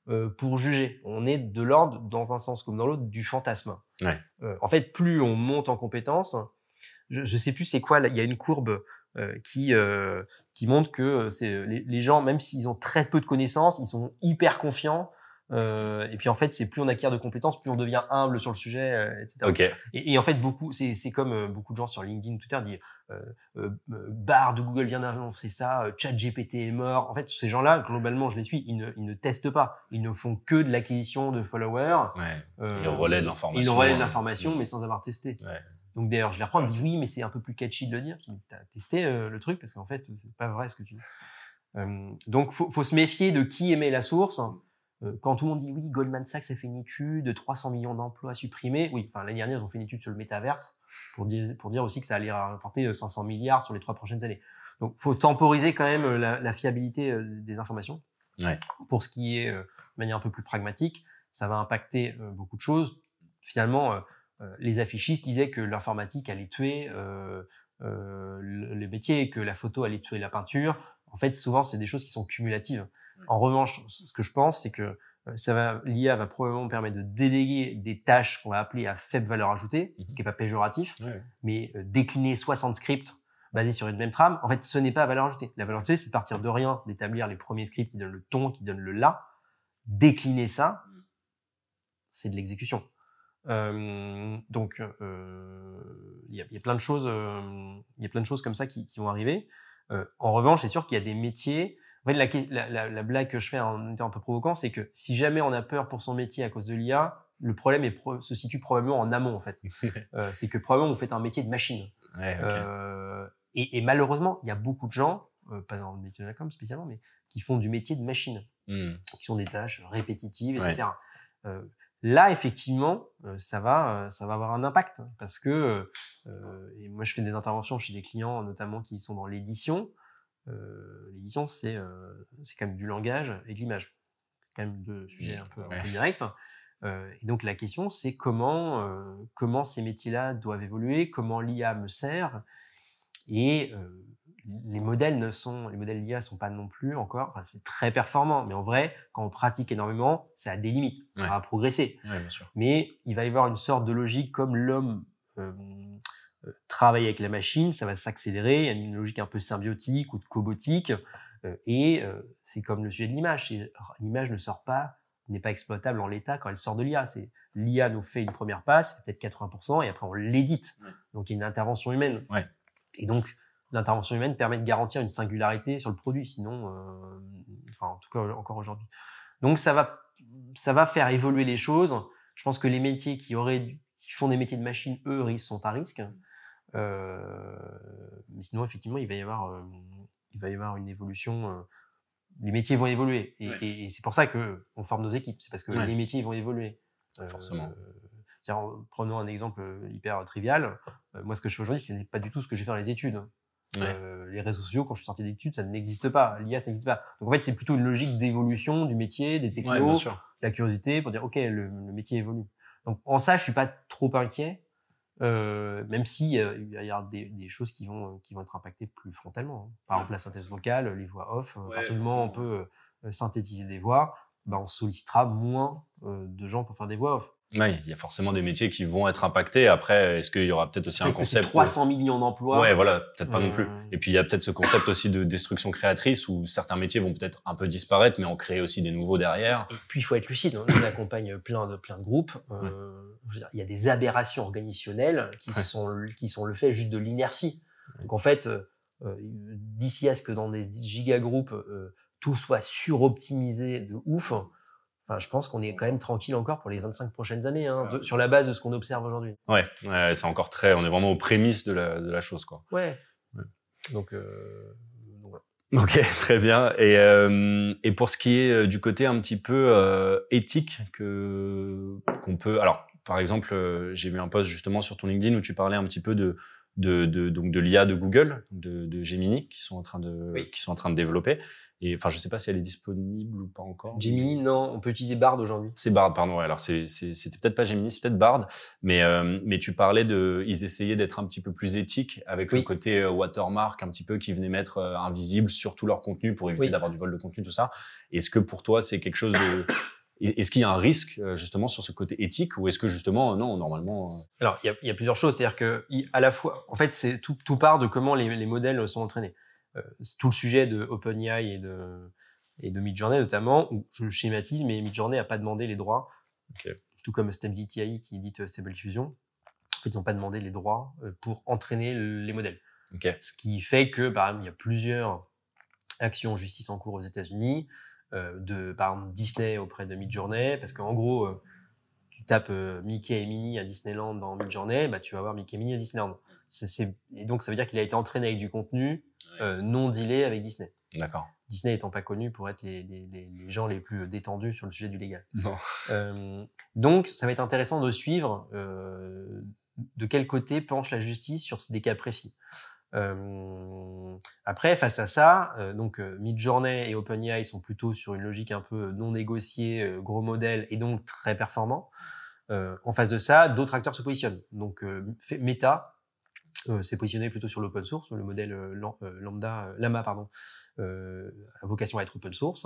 euh, pour juger. On est de l'ordre, dans un sens comme dans l'autre, du fantasme. Ouais. Euh, en fait, plus on monte en compétences, je, je sais plus c'est quoi. Il y a une courbe euh, qui qui montre que c'est les, les gens, même s'ils ont très peu de connaissances, ils sont hyper confiants. Euh, et puis en fait, c'est plus on acquiert de compétences, plus on devient humble sur le sujet, euh, etc. Ok. Et, et en fait, beaucoup, c'est c'est comme euh, beaucoup de gens sur LinkedIn, Twitter disent euh, euh, euh, Bard de Google vient d'annoncer ça, euh, ChatGPT est mort. En fait, ces gens-là, globalement, je les suis, ils ne, ils ne testent pas, ils ne font que de l'acquisition de followers. Ouais. Euh, Ils relaient de l'information. Ils relaient de hein. l'information, mais sans avoir testé. Ouais. Donc d'ailleurs, je les reprends, ils me disent oui, mais c'est un peu plus catchy de le dire. Tu as testé euh, le truc parce qu'en fait, c'est pas vrai ce que tu dis. Euh, donc faut, faut se méfier de qui émet la source. Euh, quand tout le monde dit oui, Goldman Sachs a fait une étude de 300 millions d'emplois supprimés. Oui, enfin l'année dernière, ils ont fait une étude sur le métaverse pour dire, pour dire aussi que ça allait rapporter euh, 500 milliards sur les trois prochaines années. Donc faut temporiser quand même euh, la, la fiabilité euh, des informations. Ouais. Pour ce qui est euh, de manière un peu plus pragmatique, ça va impacter euh, beaucoup de choses. Finalement, euh, euh, les affichistes disaient que l'informatique allait tuer euh, euh, le métier, que la photo allait tuer la peinture. En fait, souvent, c'est des choses qui sont cumulatives. En revanche, ce que je pense, c'est que euh, ça va, l'IA va probablement permettre de déléguer des tâches qu'on va appeler à faible valeur ajoutée, Mhm. ce qui n'est pas péjoratif, Ouais. mais euh, décliner 60 scripts basés sur une même trame, en fait, ce n'est pas valeur ajoutée. La valeur ajoutée, c'est de partir de rien, d'établir les premiers scripts qui donnent le ton, qui donnent le là, décliner ça, c'est de l'exécution. Euh, donc, euh, il y, a, il y a plein de choses, euh, il y a plein de choses comme ça qui, qui vont arriver. Euh, en revanche, c'est sûr qu'il y a des métiers. En fait, la, la, la, la blague que je fais en étant un peu provoquant, c'est que si jamais on a peur pour son métier à cause de l'IA, le problème est pro- se situe probablement en amont en fait. *laughs* Euh, c'est que probablement vous faites un métier de machine. Ouais. Euh, et, et malheureusement, il y a beaucoup de gens, euh, pas dans le métier de la com spécialement, mais qui font du métier de machine Hmm. qui sont des tâches répétitives, etc. Là, effectivement, ça va, ça va avoir un impact parce que et moi, je fais des interventions chez des clients, notamment qui sont dans l'édition. Euh, l'édition, c'est euh, c'est quand même du langage et de l'image, C'est quand même deux sujets un peu, Ouais. directs. Euh, et donc la question, c'est comment comment ces métiers-là doivent évoluer, comment l'IA me sert. Et les modèles ne sont, les modèles d'IA sont pas non plus encore, enfin, c'est très performant, mais en vrai, quand on pratique énormément, ça a des limites, ça Ouais. va progresser. Ouais, bien sûr. Mais il va y avoir une sorte de logique comme l'homme euh, euh, travaille avec la machine, ça va s'accélérer, il y a une logique un peu symbiotique ou de cobotique, euh, et euh, c'est comme le sujet de l'image, l'image ne sort pas, n'est pas exploitable en l'état quand elle sort de l'IA. C'est l'IA nous fait une première passe, peut-être 80%, et après on l'édite. Donc il y a une intervention humaine. Ouais. Et donc l'intervention humaine permet de garantir une singularité sur le produit, sinon, euh, enfin en tout cas encore aujourd'hui. Donc ça va, ça va faire évoluer les choses. Je pense que les métiers qui auraient, qui font des métiers de machine, eux, sont à risque. Euh, mais sinon, effectivement, il va y avoir, euh, il va y avoir une évolution. euh, les métiers vont évoluer, et, Ouais. et- et c'est pour ça que on forme nos équipes. C'est parce que Ouais. les métiers vont évoluer. Forcément. prenons un exemple hyper trivial. moi, ce que je fais aujourd'hui, ce n'est pas du tout ce que j'ai fait dans les études. les réseaux sociaux, quand je suis sorti d'études, ça n'existe pas. L'IA, ça n'existe pas. Donc en fait, c'est plutôt une logique d'évolution du métier, des technos, la curiosité pour dire ok, le, le, métier évolue. Donc en ça, je suis pas trop inquiet. Euh, même si euh, il y a des, des, choses qui vont qui vont être impactées plus frontalement. Hein. Par exemple, la synthèse vocale, les voix off. à partir du moment où on peut euh, synthétiser des voix, ben, on sollicitera moins euh, de gens pour faire des voix off. Oui, il y a forcément des métiers qui vont être impactés. Après, est-ce qu'il y aura peut-être aussi un concept 300 millions d'emplois. Ouais, voilà, peut-être pas non plus. Et puis il y a peut-être ce concept aussi de destruction créatrice où certains métiers vont peut-être un peu disparaître, mais en créer aussi des nouveaux derrière. Et puis il faut être lucide. Hein. On accompagne plein de plein de groupes. Euh, il y a des aberrations organisationnelles qui sont qui sont le fait juste de l'inertie. Donc en fait, euh, euh, d'ici à ce que dans des gigagroupes euh, tout soit suroptimisé de ouf je pense qu'on est quand même tranquille encore pour les 25 prochaines années, hein, sur la base de ce qu'on observe aujourd'hui. Ouais, c'est encore très, on est vraiment aux prémices de la, de la chose, quoi. Ouais. Donc, euh, Ok, *laughs* très bien. Et, euh, et pour ce qui est euh, du côté un petit peu euh, éthique que qu'on peut, alors par exemple, euh, j'ai vu un post justement sur ton LinkedIn où tu parlais un petit peu de de, de donc de l'IA de Google, de, de Gemini, qui sont en train de qui sont en train de développer. Et enfin, je sais pas si elle est disponible ou pas encore. Gemini, non, on peut utiliser Bard aujourd'hui. C'est Bard, pardon. Ouais. Alors c'était peut-être pas Gemini, c'est peut-être Bard, mais euh, mais tu parlais de, ils essayaient d'être un petit peu plus éthiques avec le côté euh, watermark un petit peu qui venait mettre euh, invisible sur tout leur contenu pour éviter d'avoir du vol de contenu tout ça. Est-ce que pour toi c'est quelque chose de *coughs* est-ce qu'il y a un risque justement sur ce côté éthique ou est-ce que justement non normalement Alors il y a, y a, plusieurs choses, c'est-à-dire que à la fois, en fait, c'est tout, tout part de comment les, les modèles sont entraînés. Euh, tout le sujet de OpenAI et de, et de Midjourney notamment, où je schématise, mais Midjourney n'a pas demandé les droits, tout comme StemDTI qui édite euh, Stable Diffusion. En fait, ils n'ont pas demandé les droits euh, pour entraîner les modèles. Ce qui fait que, par exemple, il y a plusieurs actions en justice en cours aux États-Unis, de par exemple Disney auprès de Midjourney, parce qu'en gros, tu tapes Mickey et Minnie à Disneyland dans Midjourney, bah, tu vas voir Mickey et Minnie à Disneyland. Et donc, ça veut dire qu'il a été entraîné avec du contenu euh, non dealé avec Disney. D'accord. Disney étant pas connu pour être les, les, les, gens les plus détendus sur le sujet du légal. Non. Euh, donc, ça va être intéressant de suivre euh, de quel côté penche la justice sur des cas précis. Euh, après, face à ça, donc Midjourney et OpenAI sont plutôt sur une logique un peu non négociée, gros modèle et donc très performant. en face de ça, d'autres acteurs se positionnent. Donc Meta s'est positionné plutôt sur l'open source, le modèle euh, euh, lambda, Lama pardon, a vocation à être open source.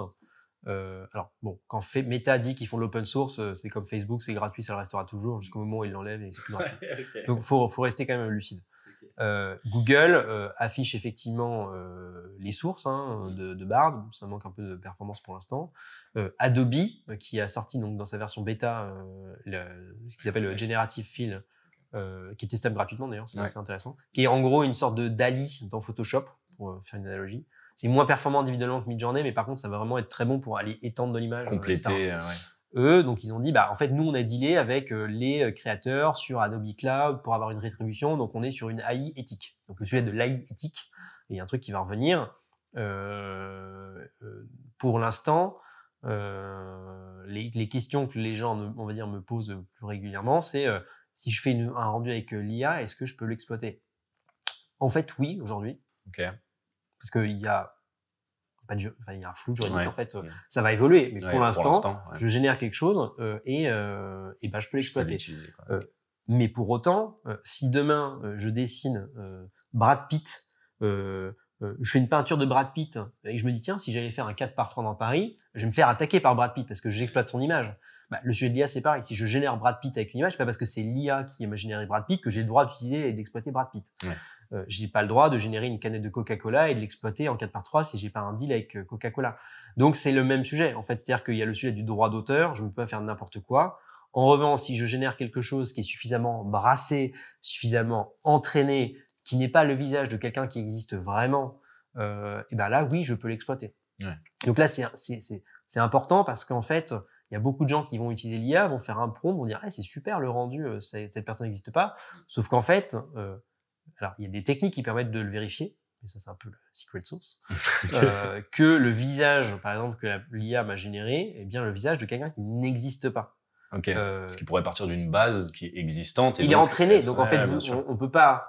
alors bon, quand fait, Meta dit qu'ils font de l'open source, c'est comme Facebook, c'est gratuit, ça le restera toujours jusqu'au moment où ils l'enlèvent et c'est plus gratuit. *laughs* Donc faut, faut rester quand même lucide. Euh, Google euh, affiche effectivement euh, les sources hein, de, de, Bard, ça manque un peu de performance pour l'instant. Adobe, qui a sorti donc dans sa version bêta le, ce qu'ils appelle le Generative Fill, euh, qui est testable gratuitement d'ailleurs, c'est assez intéressant, qui est en gros une sorte de DALI dans Photoshop, pour euh, faire une analogie. C'est moins performant individuellement que Midjourney, mais par contre, ça va vraiment être très bon pour aller étendre de l'image. Compléter, ouais. Eux, donc ils ont dit, bah en fait, nous, on a dealé avec euh, les créateurs sur Adobe Cloud pour avoir une rétribution, donc on est sur une AI éthique. Donc le sujet de l'AI éthique, il y a un truc qui va revenir. Euh, pour l'instant, euh, les, les, questions que les gens, on va dire, me posent plus régulièrement, c'est si je fais un rendu avec euh, l'IA, est-ce que je peux l'exploiter? En fait, oui, aujourd'hui. Parce qu'il y a pas de enfin, il y a un flou juridique. En fait, euh, ça va évoluer, mais pour l'instant, je génère quelque chose euh, et, euh, et ben je peux l'exploiter. Euh, mais pour autant, si demain je dessine Brad Pitt, je fais une peinture de Brad Pitt et je me dis tiens, si j'allais faire un 4 par 3 dans Paris, je vais me faire attaquer par Brad Pitt parce que j'exploite son image. Bah, le sujet de l'IA, c'est pareil. Si je génère Brad Pitt avec une image, c'est pas parce que c'est l'IA qui m'a généré Brad Pitt que j'ai le droit d'utiliser et d'exploiter Brad Pitt. Ouais. Euh, j'ai pas le droit de générer une canette de Coca-Cola et de l'exploiter en 4 par 3 si j'ai pas un deal avec euh, Coca-Cola. Donc c'est le même sujet. En fait, c'est-à-dire qu'il y a le sujet du droit d'auteur. Je ne peux pas faire n'importe quoi. En revanche, si je génère quelque chose qui est suffisamment brassé, suffisamment entraîné, qui n'est pas le visage de quelqu'un qui existe vraiment, euh, et ben là, oui, je peux l'exploiter. Ouais. Donc là, c'est important parce qu'en fait, il y a beaucoup de gens qui vont utiliser l'IA, vont faire un prompt, vont dire c'est super le rendu, euh, cette personne n'existe pas. Sauf qu'en fait, euh, alors il y a des techniques qui permettent de le vérifier, mais ça c'est un peu le secret source, *laughs* euh, que le visage, par exemple, que l'IA m'a généré, est bien le visage de quelqu'un qui n'existe pas. Ok. Parce qu'il pourrait partir d'une base qui est existante. il est entraîné, donc en fait, on, on peut pas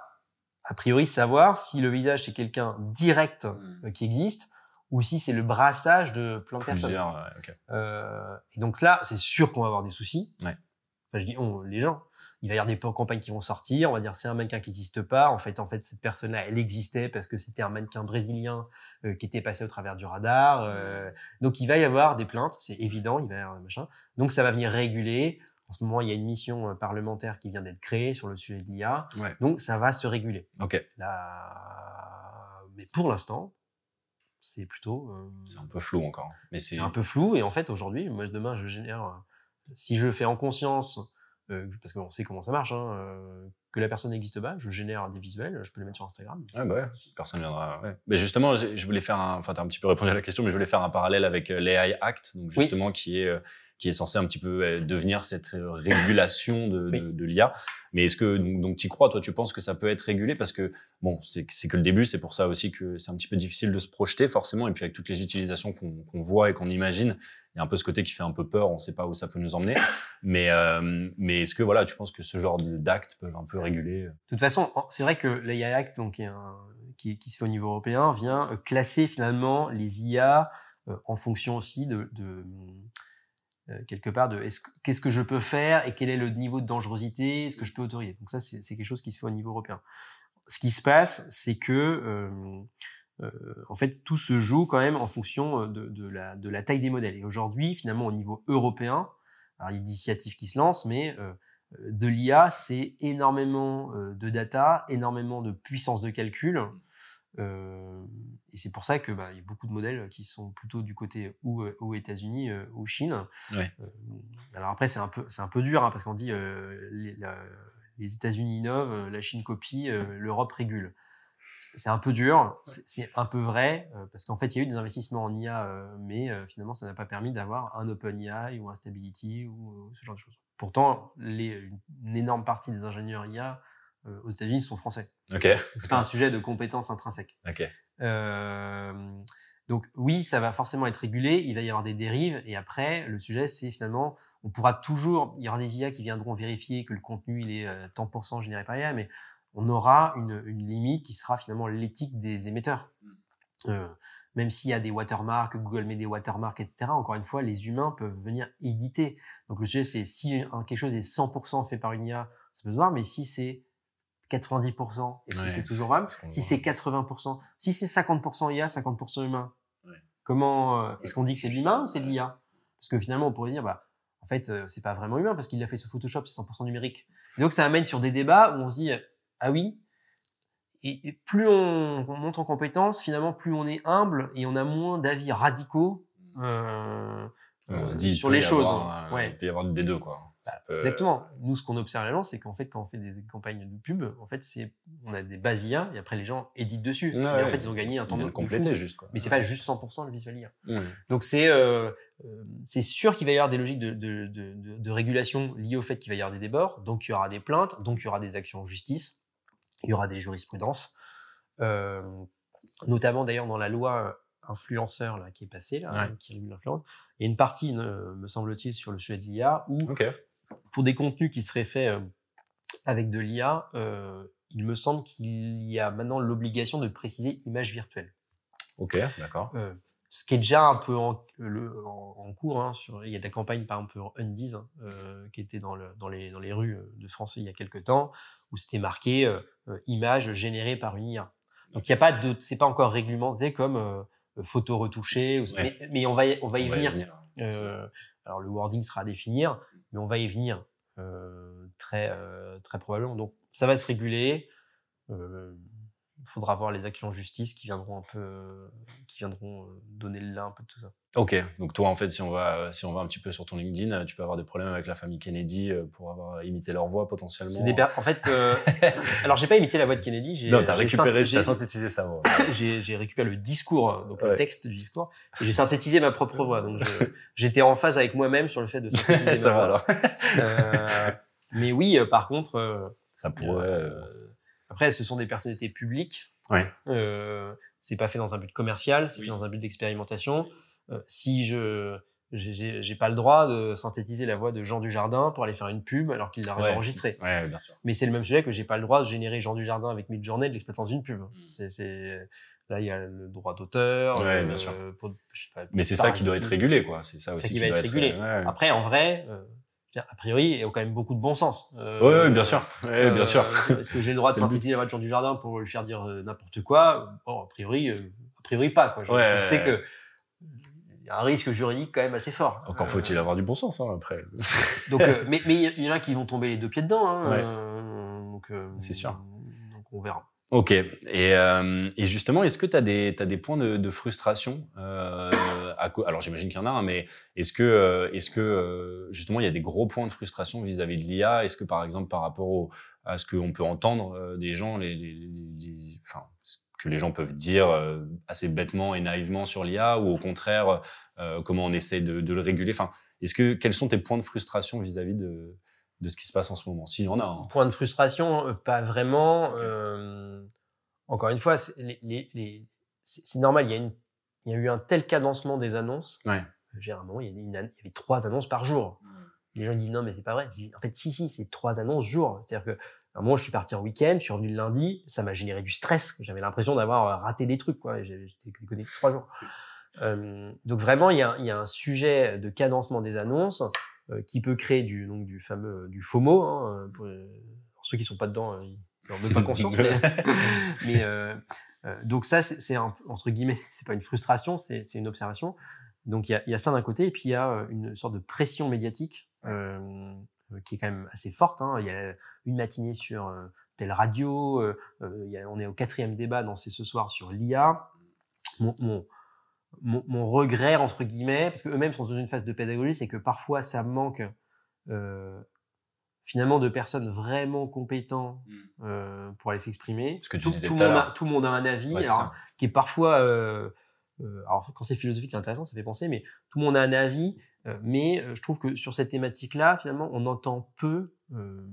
a priori savoir si le visage c'est quelqu'un direct hmm. qui existe ou si c'est le brassage de plein de personnes. Euh, et donc là, c'est sûr qu'on va avoir des soucis. Ouais. Enfin, je dis on, les gens. Il va y avoir des campagnes qui vont sortir. On va dire c'est un mannequin qui n'existe pas. En fait, en fait, cette personne-là, elle existait parce que c'était un mannequin brésilien euh, qui était passé au travers du radar. Euh, donc il va y avoir des plaintes, c'est évident. Il va y avoir machin. Donc ça va venir réguler. En ce moment, il y a une mission euh, parlementaire qui vient d'être créée sur le sujet de l'IA. Ouais. Donc ça va se réguler. Ok. Là... Mais pour l'instant, c'est plutôt. Euh, c'est un peu flou encore. Mais c'est un peu flou. Et en fait, aujourd'hui, moi, demain, je génère. Euh, si je fais en conscience, euh, parce qu'on sait comment ça marche, hein, que la personne n'existe pas, je génère des visuels, je peux les mettre sur Instagram. Ouais, bah ouais, personne viendra. Ouais. Mais justement, je voulais faire un. Enfin, t'as un petit peu répondu à la question, mais je voulais faire un parallèle avec l'AI Act, donc justement, qui est qui est censé un petit peu euh, devenir cette euh, régulation de, de, de l'IA. Mais est-ce que donc tu crois, toi, tu penses que ça peut être régulé? Parce que bon, c'est que le début, c'est pour ça aussi que c'est un petit peu difficile de se projeter forcément. Et puis avec toutes les utilisations qu'on voit et qu'on imagine, il y a un peu ce côté qui fait un peu peur. On ne sait pas où ça peut nous emmener. Mais euh, mais est-ce que voilà, tu penses que ce genre d'actes peuvent un peu réguler? De toute façon, c'est vrai que l'IA Act, donc qui, qui, se fait au niveau européen, vient classer finalement les IA en fonction aussi de, de euh, quelque part de qu'est-ce que je peux faire et quel est le niveau de dangerosité, est-ce que je peux autoriser? Donc ça, c'est quelque chose qui se fait au niveau européen. Ce qui se passe, c'est que euh, euh, en fait, tout se joue quand même en fonction euh, de, la, taille des modèles. Et aujourd'hui, finalement, au niveau européen, alors il y a des initiatives qui se lancent, mais euh, de l'IA, c'est énormément de data, énormément de puissance de calcul. Euh, et c'est pour ça que bah, il y a beaucoup de modèles qui sont plutôt du côté ou euh, aux États-Unis euh, ou Chine. Ouais. alors après c'est un peu c'est un peu dur hein, parce qu'on dit les, les États-Unis innovent, la Chine copie, l'Europe régule. C'est un peu dur, c'est un peu vrai parce qu'en fait il y a eu des investissements en IA, mais finalement ça n'a pas permis d'avoir un OpenAI ou un Stability ou ce genre de choses. Pourtant, les, une énorme partie des ingénieurs IA euh, aux États-Unis sont français. Ok. C'est pas un sujet de compétences intrinsèques. Ok. Euh, donc oui, ça va forcément être régulé. Il va y avoir des dérives. Et après, le sujet, c'est finalement, on pourra toujours, il y aura des IA qui viendront vérifier que le contenu il est euh, tant pour cent généré par IA, mais on aura une, une limite qui sera finalement l'éthique des émetteurs. Mm. Euh, même s'il y a des watermarks, Google met des watermarks, etc. Encore une fois, les humains peuvent venir éditer. Donc le sujet, c'est si quelque chose est 100% fait par une IA, ça peut se voir, mais si c'est 90%, est-ce que c'est toujours valable Si c'est 80%, si c'est 50% IA, 50% humain, comment euh, est-ce qu'on dit que c'est de l'humain ou c'est de l'IA Parce que finalement, on pourrait dire, bah, en fait, euh, c'est pas vraiment humain parce qu'il l'a fait sur Photoshop, c'est 100% numérique. Et donc, ça amène sur des débats où on se dit, ah oui, et, plus on, monte en compétence, finalement, plus on est humble et on a moins d'avis radicaux euh, sur les choses. ouais. Il peut y avoir des deux, quoi. Bah, exactement. Nous, ce qu'on observe réellement, c'est qu'en fait, quand on fait des campagnes de pub, en fait, c'est on a des bases IA et après les gens éditent dessus. mais en fait, ils ont gagné un temps de compléter juste. Quoi. Mais c'est pas juste 100% le visual IA. Donc c'est euh, euh, c'est sûr qu'il va y avoir des logiques de, de, de, de, régulation liées au fait qu'il va y avoir des débords. Donc il y aura des plaintes, donc il y aura des actions en justice, il y aura des jurisprudences, euh, notamment d'ailleurs dans la loi influenceur là qui est passée là, qui régule l'influence. Il y a une partie, me semble-t-il, sur le sujet de l'IA où pour des contenus qui seraient faits euh, avec de l'IA, euh, il me semble qu'il y a maintenant l'obligation de préciser image virtuelle. Ok, d'accord. Euh, ce qui est déjà un peu en, le, en, cours. Hein, sur, il y a de la campagne, par exemple, Undies, hein, euh, qui était dans, le, dans, les, dans les rues de France il y a quelques temps, où c'était marqué image générée par une IA. Donc il n'y a pas de, c'est pas encore réglementé comme photo retouchée, mais, mais, on va y, on va y venir. alors le wording sera à définir, on va y venir euh, très, euh, très probablement. Donc ça va se réguler. Euh, il faudra voir les actions en justice qui viendront un peu, qui viendront donner le lien un peu de tout ça. Ok, donc toi en fait, si on va, si on va un petit peu sur ton LinkedIn, tu peux avoir des problèmes avec la famille Kennedy pour avoir imité leur voix potentiellement. Des en fait, euh... *laughs* alors j'ai pas imité la voix de Kennedy. J'ai, non, t'as récupéré, t'as synthétisé sa voix. *coughs* j'ai, récupéré le discours, donc le texte du discours, et j'ai synthétisé ma propre voix. Donc j'étais en phase avec moi-même sur le fait de *laughs* synthétiser ça ma va, voix. Alors. Euh, mais oui, euh, par contre, euh, ça pourrait. Après, ce sont des personnalités publiques. Ouais. c'est pas fait dans un but commercial, c'est fait dans un but d'expérimentation. Euh, si je j'ai j'ai pas le droit de synthétiser la voix de Jean Dujardin pour aller faire une pub alors qu'il l'a Ouais. enregistrée. Ouais, bien sûr. Mais c'est le même sujet que j'ai pas le droit de générer Jean Dujardin avec Midjourney et de l'exploiter dans une pub. Mm. C'est, c'est, là, il y a le droit d'auteur. Ouais, euh, bien sûr. pour- je sais pas, Mais c'est ça qui doit être régulé, quoi. C'est ça C'est aussi ça qui va être régulé. ouais. Après, en vrai, euh, a priori, il y a quand même beaucoup de bon sens. Euh, ouais, bien sûr. Ouais, euh, bien sûr. Est-ce que j'ai le droit de *laughs* synthétiser la voix de Jean Dujardin pour lui faire dire euh, n'importe quoi? Bon, a priori, euh, a priori pas. Quoi. Je, Ouais, je sais que il y a un risque juridique quand même assez fort. Encore Euh, faut-il avoir du bon sens, hein, après. *laughs* Donc, euh, mais mais il y en a qui vont tomber les deux pieds dedans. Hein, Ouais. euh, donc, euh, C'est sûr. Donc on verra. Ok. Et, euh, et justement, est-ce que tu as des, t'as des points de, de frustration euh, à Alors, j'imagine qu'il y en a, un, mais est-ce que, euh, est-ce que euh, justement, il y a des gros points de frustration vis-à-vis de l'IA Est-ce que, par exemple, par rapport au, à ce qu'on peut entendre euh, des gens, les, les, les- enfin, que les gens peuvent dire assez bêtement et naïvement sur l'IA, ou au contraire, euh, comment on essaie de, de le réguler? Enfin, est-ce que quels sont tes points de frustration vis-à-vis de, de ce qui se passe en ce moment? S'il y en a. hein. Point de frustration, pas vraiment. Euh, encore une fois, c'est normal. Il y, a une, il y a eu un tel cadencement des annonces. Ouais. Généralement, il y, une il y avait trois annonces par jour. Les gens disent non, mais c'est pas vrai. Je dis, en fait, si, si, c'est trois annonces jour. C'est-à-dire que à un moment, je suis parti en week-end, je suis revenu le lundi, ça m'a généré du stress. J'avais l'impression d'avoir euh, raté des trucs, quoi. J'étais connecté trois jours. Euh, donc vraiment, il y, a, il y a un sujet de cadencement des annonces euh, qui peut créer du, donc, du fameux du FOMO. Hein, pour, euh, pour ceux qui sont pas dedans, euh, ils n'en ont pas conscience. mais *laughs* mais, euh, donc ça, c'est entre guillemets, *laughs* c'est pas une frustration, c'est une observation. Donc il y a, il y a ça d'un côté, et puis il y a euh, une sorte de pression médiatique euh, qui est quand même assez forte. Hein. Il y a une matinée sur euh, telle radio, il y a, on est au quatrième débat dans C'est ce soir sur l'IA. Mon, mon, mon, mon regret entre guillemets, parce que eux-mêmes sont dans une phase de pédagogie, c'est que parfois ça manque finalement de personnes vraiment compétentes euh, pour aller s'exprimer. Ce que tu tout, disais tout tout le à monde a, tout le monde a un avis, Ouais, alors, qui est parfois, euh, euh, alors quand c'est philosophique, c'est intéressant, ça fait penser, mais tout le monde a un avis. euh, mais euh, je trouve que sur cette thématique-là, finalement, on entend peu euh,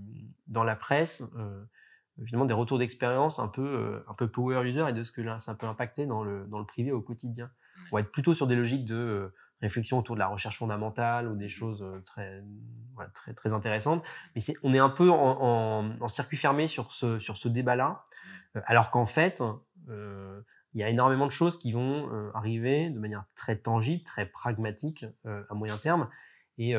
dans la presse euh, finalement des retours d'expérience un peu euh, un peu power user et de ce que là ça peut impacter dans le dans le privé au quotidien. On va être plutôt sur des logiques de réflexion autour de la recherche fondamentale ou des choses euh, très voilà, très très intéressantes. Mais c'est on est un peu en, en, en circuit fermé sur ce sur ce débat-là, euh, alors qu'en fait euh, il y a énormément de choses qui vont euh, arriver de manière très tangible, très pragmatique euh, à moyen terme. Et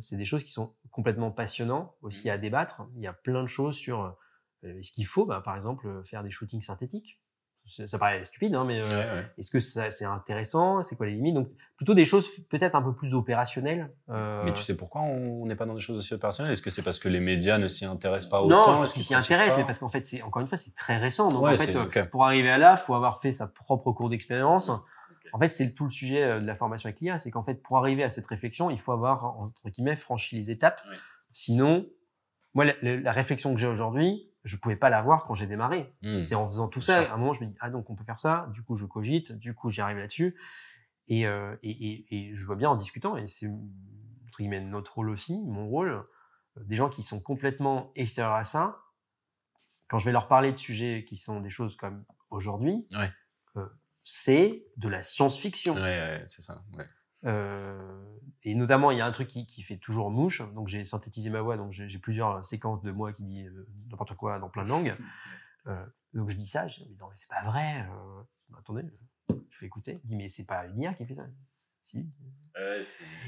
c'est des choses qui sont complètement passionnantes aussi à débattre. Il y a plein de choses sur est-ce qu'il faut, bah, par exemple, faire des shootings synthétiques. Ça, paraît stupide, hein, mais euh, Ouais, ouais. est-ce que c'est intéressant? C'est quoi les limites? Donc plutôt des choses peut-être un peu plus opérationnelles. euh, Mais tu sais pourquoi on n'est pas dans des choses aussi opérationnelles? Est-ce que c'est parce que les médias ne s'y intéressent pas autant? non, je pense qu'ils s'y intéressent, mais parce qu'en fait, c'est encore une fois, c'est très récent. Donc Ouais, en fait, euh, pour arriver à là, faut avoir fait sa propre cours d'expérience. En fait, c'est tout le sujet de la formation avec l'IA, c'est qu'en fait, pour arriver à cette réflexion, il faut avoir entre guillemets franchi les étapes. Sinon, moi, la réflexion que j'ai aujourd'hui, je pouvais pas l'avoir quand j'ai démarré. Hmm. C'est en faisant tout ça, à un moment, je me dis, ah donc on peut faire ça, du coup je cogite, du coup j'y arrive là-dessus. Et, euh, et, et, et je vois bien en discutant, et c'est notre rôle aussi, mon rôle, euh, des gens qui sont complètement extérieurs à ça, quand je vais leur parler de sujets qui sont des choses comme aujourd'hui, Ouais. euh, c'est de la science-fiction. Ouais, ouais, c'est ça. Euh, et notamment, il y a un truc qui, qui fait toujours mouche. Donc, j'ai synthétisé ma voix. Donc, j'ai plusieurs séquences de moi qui dit euh, n'importe quoi dans plein de langues. *laughs* Euh, donc, je dis ça. Je dis, mais non, mais c'est pas vrai. Attendez, je fais écouter. Je dis, mais c'est pas une IA qui fait ça. Si.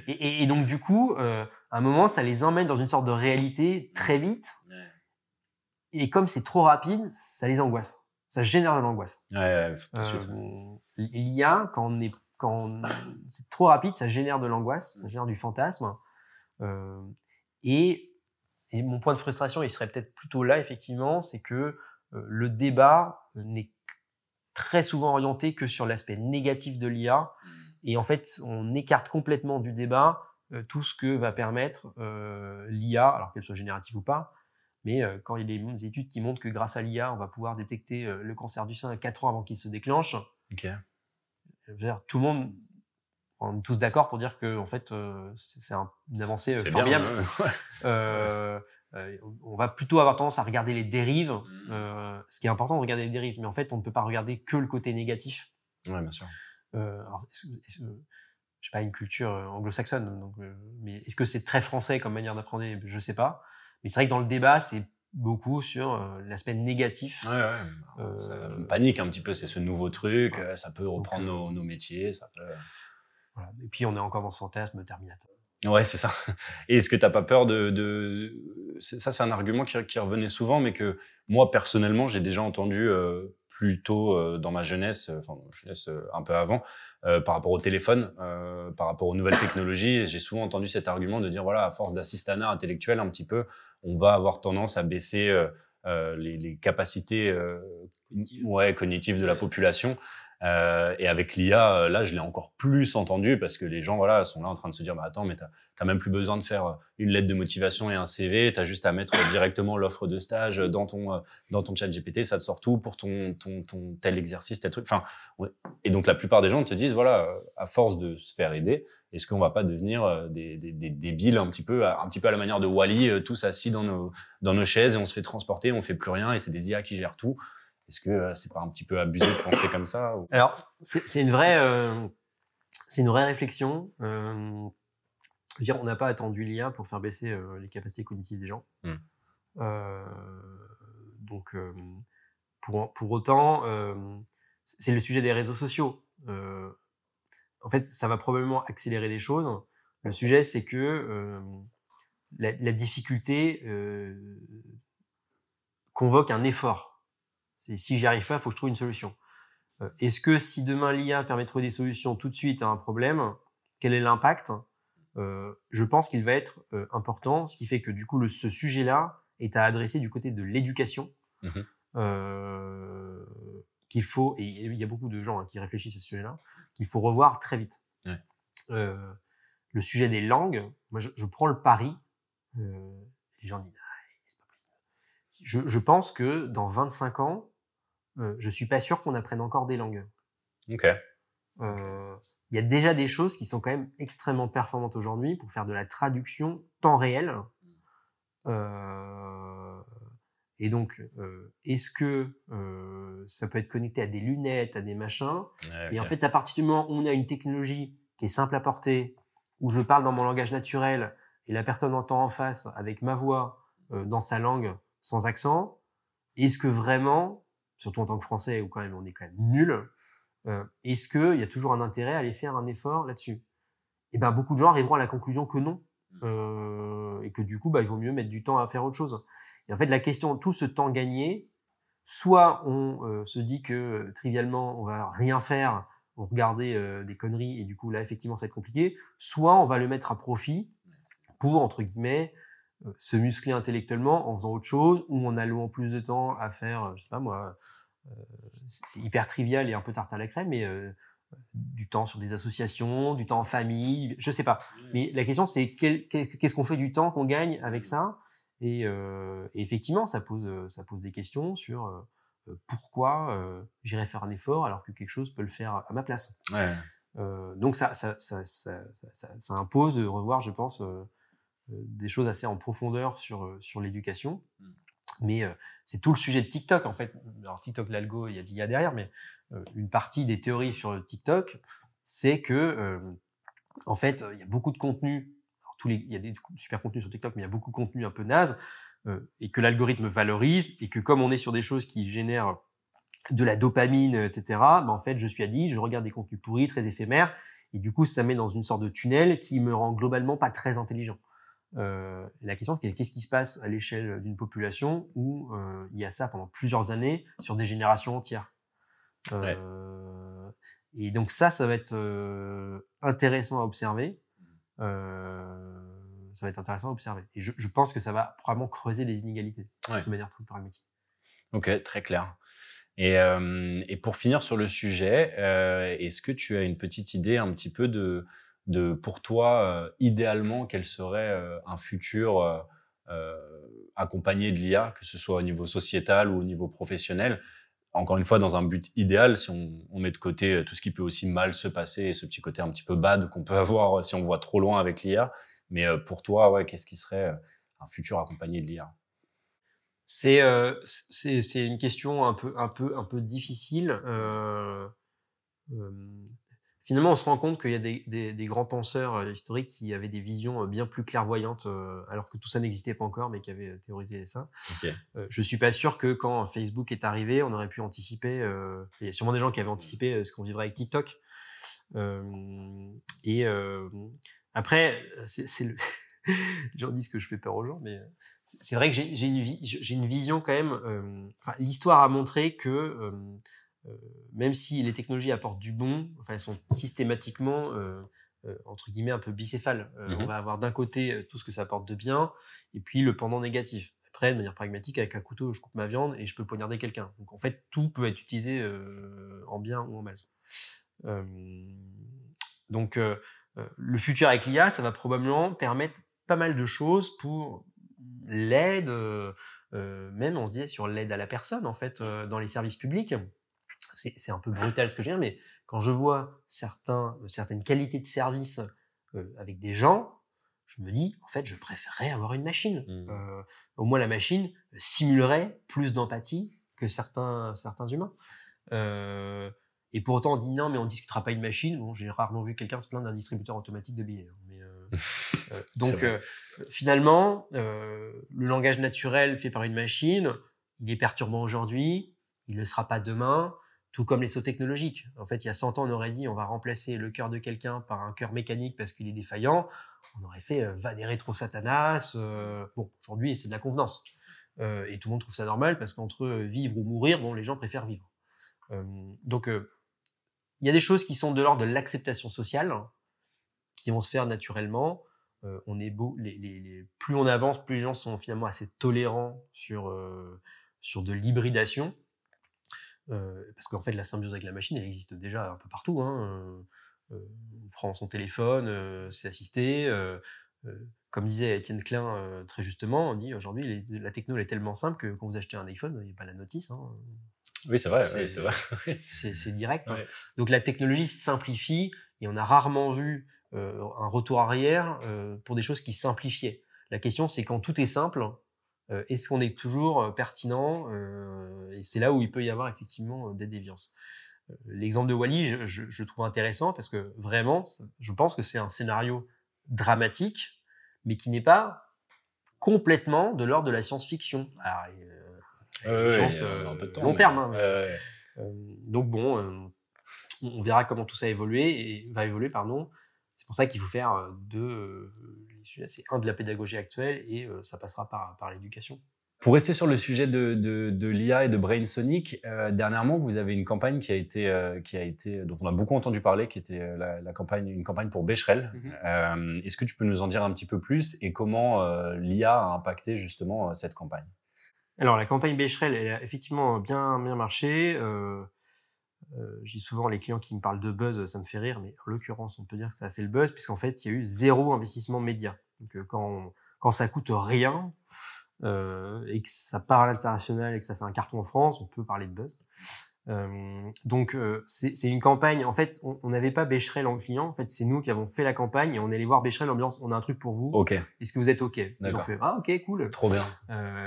Et, et, et donc, du coup, euh, à un moment, ça les emmène dans une sorte de réalité très vite. Et comme c'est trop rapide, ça les angoisse. Ça génère de l'angoisse. Ouais. Euh, L'IA, quand on est, quand c'est trop rapide, ça génère de l'angoisse, ça génère du fantasme. Euh, et, et mon point de frustration, il serait peut-être plutôt là, effectivement, c'est que euh, le débat n'est très souvent orienté que sur l'aspect négatif de l'IA. Et en fait, on écarte complètement du débat euh, tout ce que va permettre l'IA, alors qu'elle soit générative ou pas. Mais quand il y a des, des études qui montrent que grâce à l'IA, on va pouvoir détecter le cancer du sein 4 ans avant qu'il se déclenche, Ok. Je veux dire, tout le monde, on est tous d'accord pour dire que en fait, euh, c'est c'est un- une avancée euh, formidable. bien, ouais. Euh, on va plutôt avoir tendance à regarder les dérives. Mm. Ce qui est important de regarder les dérives, mais en fait, on ne peut pas regarder que le côté négatif. Ouais, bien sûr. Alors, je sais pas, une culture anglo-saxonne. Donc, mais est-ce que c'est très français comme manière d'apprendre? Je sais pas. Mais c'est vrai que dans le débat, c'est beaucoup sur l'aspect négatif. Ouais, ouais. ça panique un petit peu, c'est ce nouveau truc, ça peut reprendre nos, nos, métiers, ça peut... Voilà. Et puis on est encore dans ce fantasme Terminator. Ouais, c'est ça. *laughs* Et est-ce que tu n'as pas peur de, de... Ça, c'est un argument qui, qui, revenait souvent, mais que moi, personnellement, j'ai déjà entendu euh, plus tôt euh, dans ma jeunesse, euh, enfin, jeunesse euh, un peu avant, euh, par rapport au téléphone, euh, par rapport aux nouvelles *laughs* technologies. J'ai souvent entendu cet argument de dire, voilà, à force d'assistanat intellectuel, un petit peu, on va avoir tendance à baisser les, les, capacités ouais, cognitives de la population. Euh, et avec l'IA, euh, là, je l'ai encore plus entendu parce que les gens, voilà, sont là en train de se dire, bah attends, mais t'as même plus besoin de faire euh, une lettre de motivation et un CV, t'as juste à mettre *coughs* directement l'offre de stage dans ton dans ton chat GPT, ça te sort tout pour ton ton, ton tel exercice, tel truc. Enfin, et donc la plupart des gens te disent, voilà, à force de se faire aider, est-ce qu'on va pas devenir des, des, des débiles un petit peu, un petit peu à la manière de Wally, tous assis dans nos dans nos chaises et on se fait transporter, on fait plus rien et c'est des IA qui gèrent tout. Est-ce que euh, c'est pas un petit peu abusé de penser comme ça Alors, c'est une vraie, euh, c'est une vraie réflexion. Euh, dire, on n'a pas attendu l'IA pour faire baisser euh, les capacités cognitives des gens. Hmm. Donc, pour, pour autant, c'est le sujet des réseaux sociaux. en fait, ça va probablement accélérer les choses. Le sujet, c'est que la, la, difficulté convoque un effort si j'y arrive pas, il faut que je trouve une solution. Euh, est-ce que si demain l'IA permet de trouver des solutions tout de suite à un problème, quel est l'impact? Euh, Je pense qu'il va être euh, important, ce qui fait que du coup le, ce sujet-là est à adresser du côté de l'éducation. Mmh qu'il faut, et il y a beaucoup de gens hein, qui réfléchissent à ce sujet-là, qu'il faut revoir très vite. Ouais. le sujet des langues, moi je, je prends le pari, les gens disent, ah, c'est pas possible. Je, je pense que dans 25 ans, euh, je suis pas sûr qu'on apprenne encore des langues. Ok. Euh, il y a déjà des choses qui sont quand même extrêmement performantes aujourd'hui pour faire de la traduction temps réel. Euh, et donc, est-ce que ça peut être connecté à des lunettes, à des machins? Et en fait, à partir du moment où on a une technologie qui est simple à porter, où je parle dans mon langage naturel et la personne entend en face avec ma voix dans sa langue sans accent, est-ce que vraiment surtout en tant que Français où quand même on est quand même nul, euh, est-ce qu'il y a toujours un intérêt à aller faire un effort là-dessus? Et eh ben beaucoup de gens arriveront à la conclusion que non, euh, et que du coup bah il vaut mieux mettre du temps à faire autre chose. Et en fait la question, tout ce temps gagné, soit on euh, se dit que trivialement on va rien faire, on regarder des conneries et du coup là effectivement ça va être compliqué, soit on va le mettre à profit pour entre guillemets se muscler intellectuellement en faisant autre chose ou en allouant plus de temps à faire, je sais pas moi, euh, c'est hyper trivial et un peu tarte à la crème, mais euh, du temps sur des associations, du temps en famille, je sais pas. Mais la question c'est qu'est-ce qu'on fait du temps qu'on gagne avec ça? Et, euh, et, effectivement, ça pose, ça pose des questions sur euh, pourquoi euh, j'irais faire un effort alors que quelque chose peut le faire à ma place. Ouais. donc ça ça, ça, ça, ça, impose de revoir, je pense, des choses assez en profondeur sur, sur l'éducation. Mm. Mais euh, c'est tout le sujet de TikTok en fait. Alors TikTok, l'algo, il y a l'IA derrière, mais euh, une partie des théories sur TikTok, c'est que euh, en fait, il y a beaucoup de contenu. Alors, tous les, il y a des super contenus sur TikTok, mais il y a beaucoup de contenu un peu naze, et que l'algorithme valorise, et que comme on est sur des choses qui génèrent de la dopamine, etc. Ben en fait, je suis addict, je regarde des contenus pourris, très éphémères, et du coup, ça met dans une sorte de tunnel qui me rend globalement pas très intelligent. Euh, la question c'est qu'est-ce qui se passe à l'échelle d'une population où euh, il y a ça pendant plusieurs années sur des générations entières? Euh, Et donc ça, ça va être intéressant à observer. Ça va être intéressant à observer. Et je, je, pense que ça va probablement creuser les inégalités ouais. de manière plus pragmatique. Ok, très clair. Et, euh, et pour finir sur le sujet, est-ce que tu as une petite idée un petit peu de de pour toi euh, idéalement quel serait euh, un futur euh, accompagné de l'IA, que ce soit au niveau sociétal ou au niveau professionnel? Encore une fois, dans un but idéal, si on, met de côté tout ce qui peut aussi mal se passer et ce petit côté un petit peu bad qu'on peut *laughs* avoir si on voit trop loin avec l'IA. Mais pour toi, ouais, qu'est-ce qui serait un futur accompagné de l'IA C'est une question un peu un peu un peu difficile. Finalement, on se rend compte qu'il y a des, des, des, grands penseurs euh, historiques qui avaient des visions euh, bien plus clairvoyantes, euh, alors que tout ça n'existait pas encore, mais qui avaient théorisé ça. Okay. Euh, je suis pas sûr que quand Facebook est arrivé, on aurait pu anticiper. Euh, il y a sûrement des gens qui avaient anticipé ce qu'on vivrait avec TikTok. et après, c'est le. J'en dis ce que je fais peur aux gens, mais c'est vrai que j'ai une, vision quand même. Enfin, L'histoire a montré que même si les technologies apportent du bon, enfin, elles sont systématiquement euh, euh, entre guillemets un peu bicéphales. On mmh va avoir d'un côté tout ce que ça apporte de bien, et puis le pendant négatif. Après, de manière pragmatique, avec un couteau, je coupe ma viande et je peux poignarder quelqu'un. Donc en fait, tout peut être utilisé en bien ou en mal. donc le futur avec l'IA, ça va probablement permettre pas mal de choses pour l'aide, même on se dit sur l'aide à la personne en fait dans les services publics c'est un peu brutal ce que je veux dire, mais quand je vois certains, euh, certaines qualités de service euh, avec des gens, je me dis, en fait, je préférerais avoir une machine. Mmh. Euh, au moins, la machine simulerait plus d'empathie que certains, certains humains. Euh, et pour autant, on dit non, mais on discutera pas une machine. Bon, j'ai rarement vu quelqu'un se plaindre d'un distributeur automatique de billets. Hein, mais, euh, *laughs* donc, finalement, le langage naturel fait par une machine, il est perturbant aujourd'hui, il ne le sera pas demain. Tout comme les sauts technologiques. En fait, il y a 100 ans, on aurait dit on va remplacer le cœur de quelqu'un par un cœur mécanique parce qu'il est défaillant. On aurait fait euh, va rétro satanas. Euh, bon, aujourd'hui, c'est de la convenance. Euh, et tout le monde trouve ça normal parce qu'entre vivre ou mourir, bon, les gens préfèrent vivre. donc, il y a des choses qui sont de l'ordre de l'acceptation sociale, qui vont se faire naturellement. on est beau, les, les, plus on avance, plus les gens sont finalement assez tolérants sur, sur de l'hybridation. Euh, parce qu'en fait, la symbiose avec la machine, elle existe déjà un peu partout. Hein. Euh, on prend son téléphone, c'est assisté. comme disait Étienne Klein très justement, on dit aujourd'hui la techno est tellement simple que quand vous achetez un iPhone, il n'y a pas la notice. Hein. Oui, c'est vrai. C'est vrai. *laughs* c'est direct. Hein. Donc la technologie simplifie et on a rarement vu un retour arrière pour des choses qui simplifiaient. La question, c'est quand tout est simple, euh, est-ce qu'on est toujours euh, pertinent euh, Et c'est là où il peut y avoir effectivement des déviances. L'exemple de Wally, je, je, je, trouve intéressant parce que vraiment, je pense que c'est un scénario dramatique, mais qui n'est pas complètement de l'ordre de la science-fiction. Euh, long terme. Hein, donc bon, on verra comment tout ça évoluer et va évoluer, pardon. C'est pour ça qu'il faut faire c'est un de la pédagogie actuelle et euh, ça passera par, par l'éducation. Pour rester sur le sujet de, de, de l'IA et de Brain Sonic, euh, dernièrement, vous avez une campagne qui a été, euh, qui a été, dont on a beaucoup entendu parler, qui était la, la campagne, une campagne pour Becherel. Mhm. Euh, Est-ce que tu peux nous en dire un petit peu plus et comment l'IA a impacté justement cette campagne? Alors, la campagne Becherel, elle a effectivement bien, bien marché. Euh, j'ai souvent les clients qui me parlent de buzz, ça me fait rire, mais en l'occurrence, on peut dire que ça a fait le buzz, puisqu'en fait, il y a eu zéro investissement média. Donc, euh, quand, quand ça coûte rien euh, et que ça part à l'international et que ça fait un carton en France, on peut parler de buzz. Euh, donc c'est une campagne. En fait, on n'avait pas Becherel en client. En fait, c'est nous qui avons fait la campagne et on est allé voir Becherel disant on a un truc pour vous. Ok. Est-ce que vous êtes ok? Ils ont fait ah ok cool. Trop bien.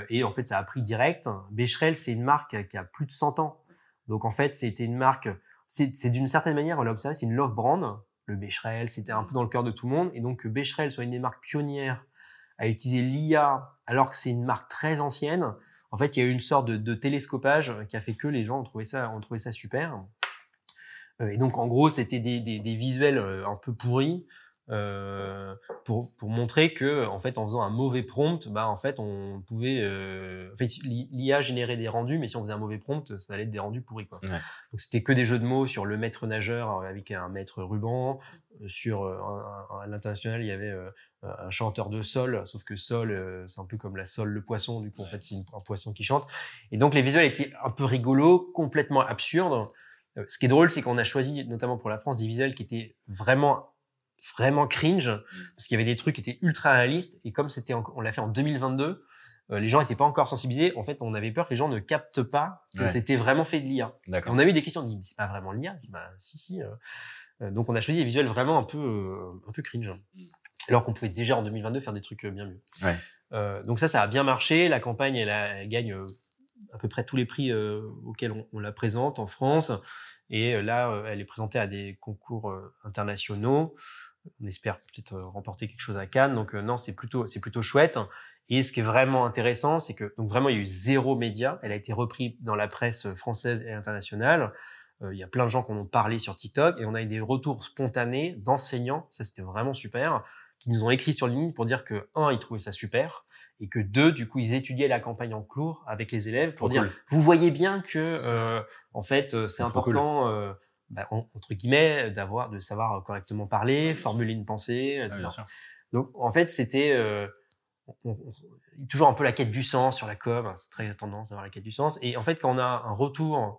Et en fait, ça a pris direct. Becherel, c'est une marque qui a plus de 100 ans. Donc en fait, c'était une marque, c'est d'une certaine manière, on l'a observé, c'est une love brand. Le Becherel, c'était un peu dans le cœur de tout le monde. Et donc que Becherel soit une des marques pionnières à utiliser l'IA alors que c'est une marque très ancienne, en fait, il y a eu une sorte de, télescopage qui a fait que les gens ont trouvé ça, ont super. Euh, et donc en gros, c'était des visuels euh, un peu pourris euh, pour, pour montrer que en fait en faisant un mauvais prompt bah en fait on pouvait euh, en fait l'IA générait des rendus mais si on faisait un mauvais prompt ça allait être des rendus pourris quoi. Ouais. donc c'était que des jeux de mots sur le maître nageur avec un maître ruban euh, sur l'international il y avait un chanteur de sol sauf que sol c'est un peu comme la sol le poisson du coup en fait c'est un poisson qui chante. Et donc les visuels étaient un peu rigolos complètement absurdes. Ce qui est drôle c'est qu'on a choisi notamment pour la France des visuels qui étaient vraiment vraiment cringe mm. parce qu'il y avait des trucs qui étaient ultra réalistes et comme c'était on l'a fait en 2022 euh, les gens n'étaient pas encore sensibilisés en fait on avait peur que les gens ne captent pas que Ouais. c'était vraiment fait de l'IA on a eu des questions on dit mais c'est pas vraiment l'IA bah si si euh. Euh, donc on a choisi des visuels vraiment un peu euh, un peu cringe Mm. alors qu'on pouvait déjà en 2022 faire des trucs bien mieux Ouais. Donc ça ça a bien marché la campagne elle, a- elle gagne à peu près tous les prix auxquels on, on la présente en France Et là, elle est présentée à des concours internationaux. On espère peut-être remporter quelque chose à Cannes. Donc non, c'est plutôt c'est plutôt chouette. Et ce qui est vraiment intéressant, c'est que donc vraiment il y a eu zéro média. Elle a été reprise dans la presse française et internationale. il y a plein de gens qui en ont parlé sur TikTok et on a eu des retours spontanés d'enseignants. Ça c'était vraiment super qui nous ont écrit sur ligne pour dire que un, ils trouvaient ça super et que deux, du coup, ils étudiaient la campagne en cours avec les élèves pour dire, vous voyez bien que, euh, en fait, euh, c'est important, euh, bah, entre guillemets, d'avoir, de savoir correctement parler, formuler une pensée. Ah, Donc, en fait, c'était toujours un peu la quête du sens sur la com. C'est très tendance d'avoir la quête du sens. Et en fait, quand on a un retour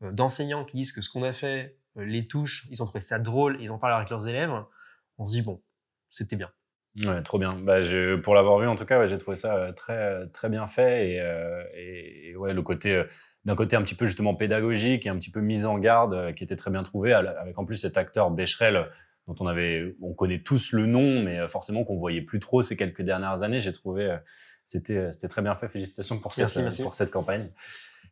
d'enseignants qui disent que ce qu'on a fait les touche, ils ont trouvé ça drôle, ils ont parlé avec leurs élèves, on se dit bon, c'était bien. Ouais, trop bien. Bah, je, pour l'avoir vu, en tout cas, j'ai trouvé ça euh, très, très bien fait. Et, euh, et, ouais, le côté, euh, d'un côté un petit peu justement pédagogique et un petit peu mise en garde, qui était très bien trouvé, avec en plus cet acteur Becherel, dont on avait, on connaît tous le nom, mais forcément qu'on voyait plus trop ces quelques dernières années. J'ai trouvé, c'était, c'était très bien fait. Félicitations pour cette, pour cette campagne.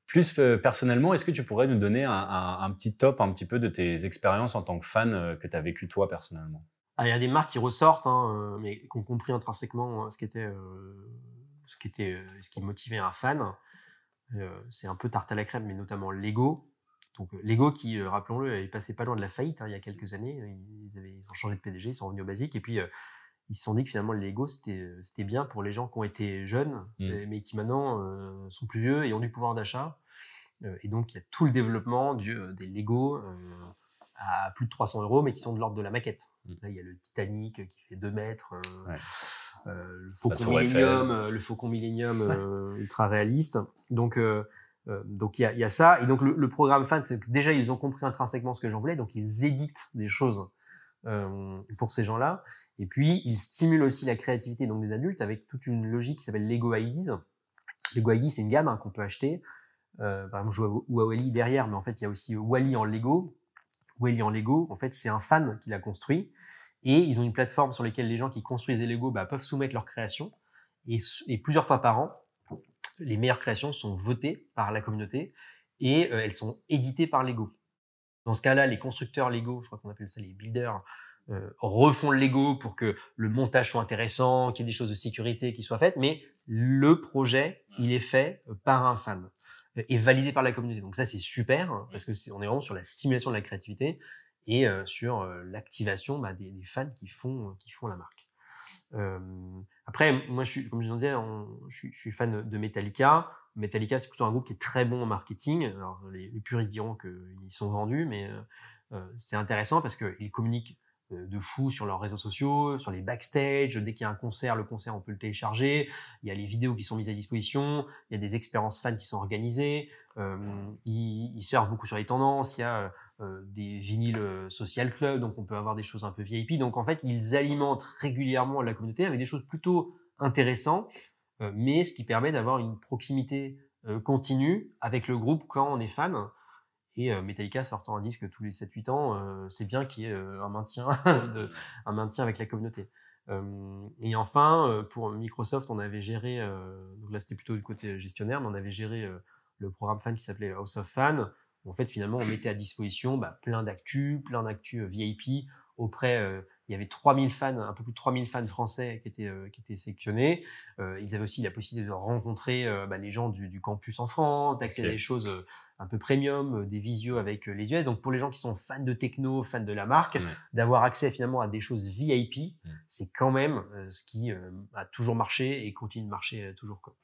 Plus personnellement, est-ce que tu pourrais nous donner un, un, un, petit top, un petit peu de tes expériences en tant que fan que tu as vécu toi personnellement? Ah, il y a des marques qui ressortent, hein, euh, mais qui ont compris intrinsèquement euh, ce qui était, euh, ce qui était, ce qui motivait un fan. C'est un peu tarte à la crème, mais notamment Lego. Donc Lego qui, rappelons-le, est passé pas loin de la faillite hein, il y a quelques années. Ils, avaient, ils, ont changé de PDG, ils sont revenus au basique. Et puis ils se sont dit que finalement le Lego c'était bien pour les gens qui ont été jeunes, mmh. mais qui maintenant sont plus vieux et ont du pouvoir d'achat. et donc il y a tout le développement du, des Lego à plus de 300 euros, mais qui sont de l'ordre de la maquette. Mm. Là, il y a le Titanic qui fait 2 mètres, euh, euh, le Faucon Millennium, euh, le Faucon Millennium ultra réaliste. Donc, donc il y a, y a, ça. Et donc le, le programme fan, c'est que déjà ils ont compris intrinsèquement ce que j'en voulais, donc ils éditent des choses pour ces gens-là. Et puis ils stimulent aussi la créativité donc des adultes avec toute une logique qui s'appelle Lego IDs. Lego IDs, c'est une gamme hein, qu'on peut acheter. par exemple, je vois Wally derrière, mais en fait, il y a aussi Wally en Lego, Wally en Lego, en fait, c'est un fan qui l'a construit. Et ils ont une plateforme sur laquelle les gens qui construisent des Lego bah, peuvent soumettre leurs créations. Et, et, plusieurs fois par an, les meilleures créations sont votées par la communauté et euh, elles sont éditées par Lego. Dans ce cas-là, les constructeurs Lego, je crois qu'on appelle ça les builders, euh, refont le Lego pour que le montage soit intéressant, qu'il y ait des choses de sécurité qui soient faites, mais le projet, il est fait euh, par un fan est validé par la communauté. Donc ça, c'est super parce que on est vraiment sur la stimulation de la créativité et euh, sur euh, l'activation bah, des, fans qui font qui font la marque. Euh, après, moi, je suis, comme je disais, je, suis, fan de Metallica. Metallica, c'est plutôt un groupe qui est très bon en marketing. Les, les puristes diront qu'ils sont vendus, mais euh, c'est intéressant parce qu'ils communiquent de fou sur leurs réseaux sociaux, sur les backstage. Dès qu'il y a un concert, le concert, on peut le télécharger. Il y a les vidéos qui sont mises à disposition. Il y a des expériences fans qui sont organisées. Euh, ils, ils surfent beaucoup sur les tendances. Il y a euh, des vinyles euh, social club, donc on peut avoir des choses un peu VIP. Donc en fait, ils alimentent régulièrement la communauté avec des choses plutôt intéressantes, euh, mais ce qui permet d'avoir une proximité continue avec le groupe quand on est fan. Et euh, Metallica sortant un disque tous les 7-8 ans, euh, c'est bien qu'il y ait euh, un maintien, *laughs* avec la communauté. et enfin, pour Microsoft, on avait géré, donc là c'était plutôt du côté gestionnaire, mais on avait géré le programme fan qui s'appelait House of Fan. En fait, finalement, on mettait à disposition bah, plein d'actu, plein d'actu VIP auprès il y avait 3000 fans, un peu plus de 3000 fans français qui étaient, qui étaient sélectionnés. ils avaient aussi la possibilité de rencontrer bah, les gens du, du, campus en France, d'accéder à des choses un peu premium, euh, des visios avec euh, les US. Donc pour les gens qui sont fans de techno, fans de la marque, d'avoir accès finalement à des choses VIP, c'est quand même euh, ce qui a toujours marché et continue de marcher toujours. Quoi.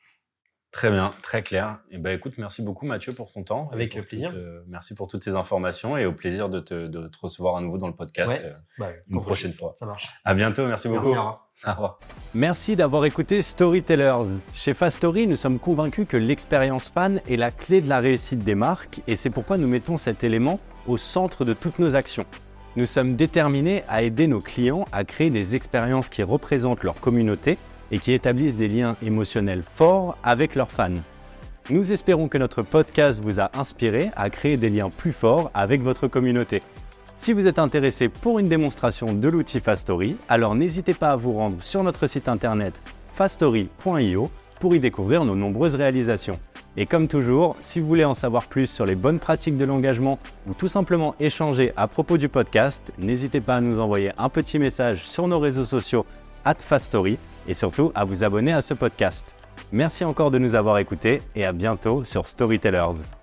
Très bien, très clair. Et eh ben écoute, merci beaucoup Mathieu pour ton temps. Avec plaisir. merci pour toutes ces informations et au plaisir de te, de te recevoir à nouveau dans le podcast bah, une prochaine fois. Ça marche. À bientôt, merci, beaucoup. Au revoir. *laughs* Au revoir. Merci d'avoir écouté Storytellers. Chez Fastory, nous sommes convaincus que l'expérience fan est la clé de la réussite des marques et c'est pourquoi nous mettons cet élément au centre de toutes nos actions. Nous sommes déterminés à aider nos clients à créer des expériences qui représentent leur communauté et qui établissent des liens émotionnels forts avec leurs fans. Nous espérons que notre podcast vous a inspiré à créer des liens plus forts avec votre communauté. Si vous êtes intéressé pour une démonstration de l'outil Fastory, alors n'hésitez pas à vous rendre sur notre site internet fastory.io pour y découvrir nos nombreuses réalisations. Et comme toujours, si vous voulez en savoir plus sur les bonnes pratiques de l'engagement ou tout simplement échanger à propos du podcast, n'hésitez pas à nous envoyer un petit message sur nos réseaux sociaux at Fastory et surtout à vous abonner à ce podcast. Merci encore de nous avoir écoutés et à bientôt sur Storytellers.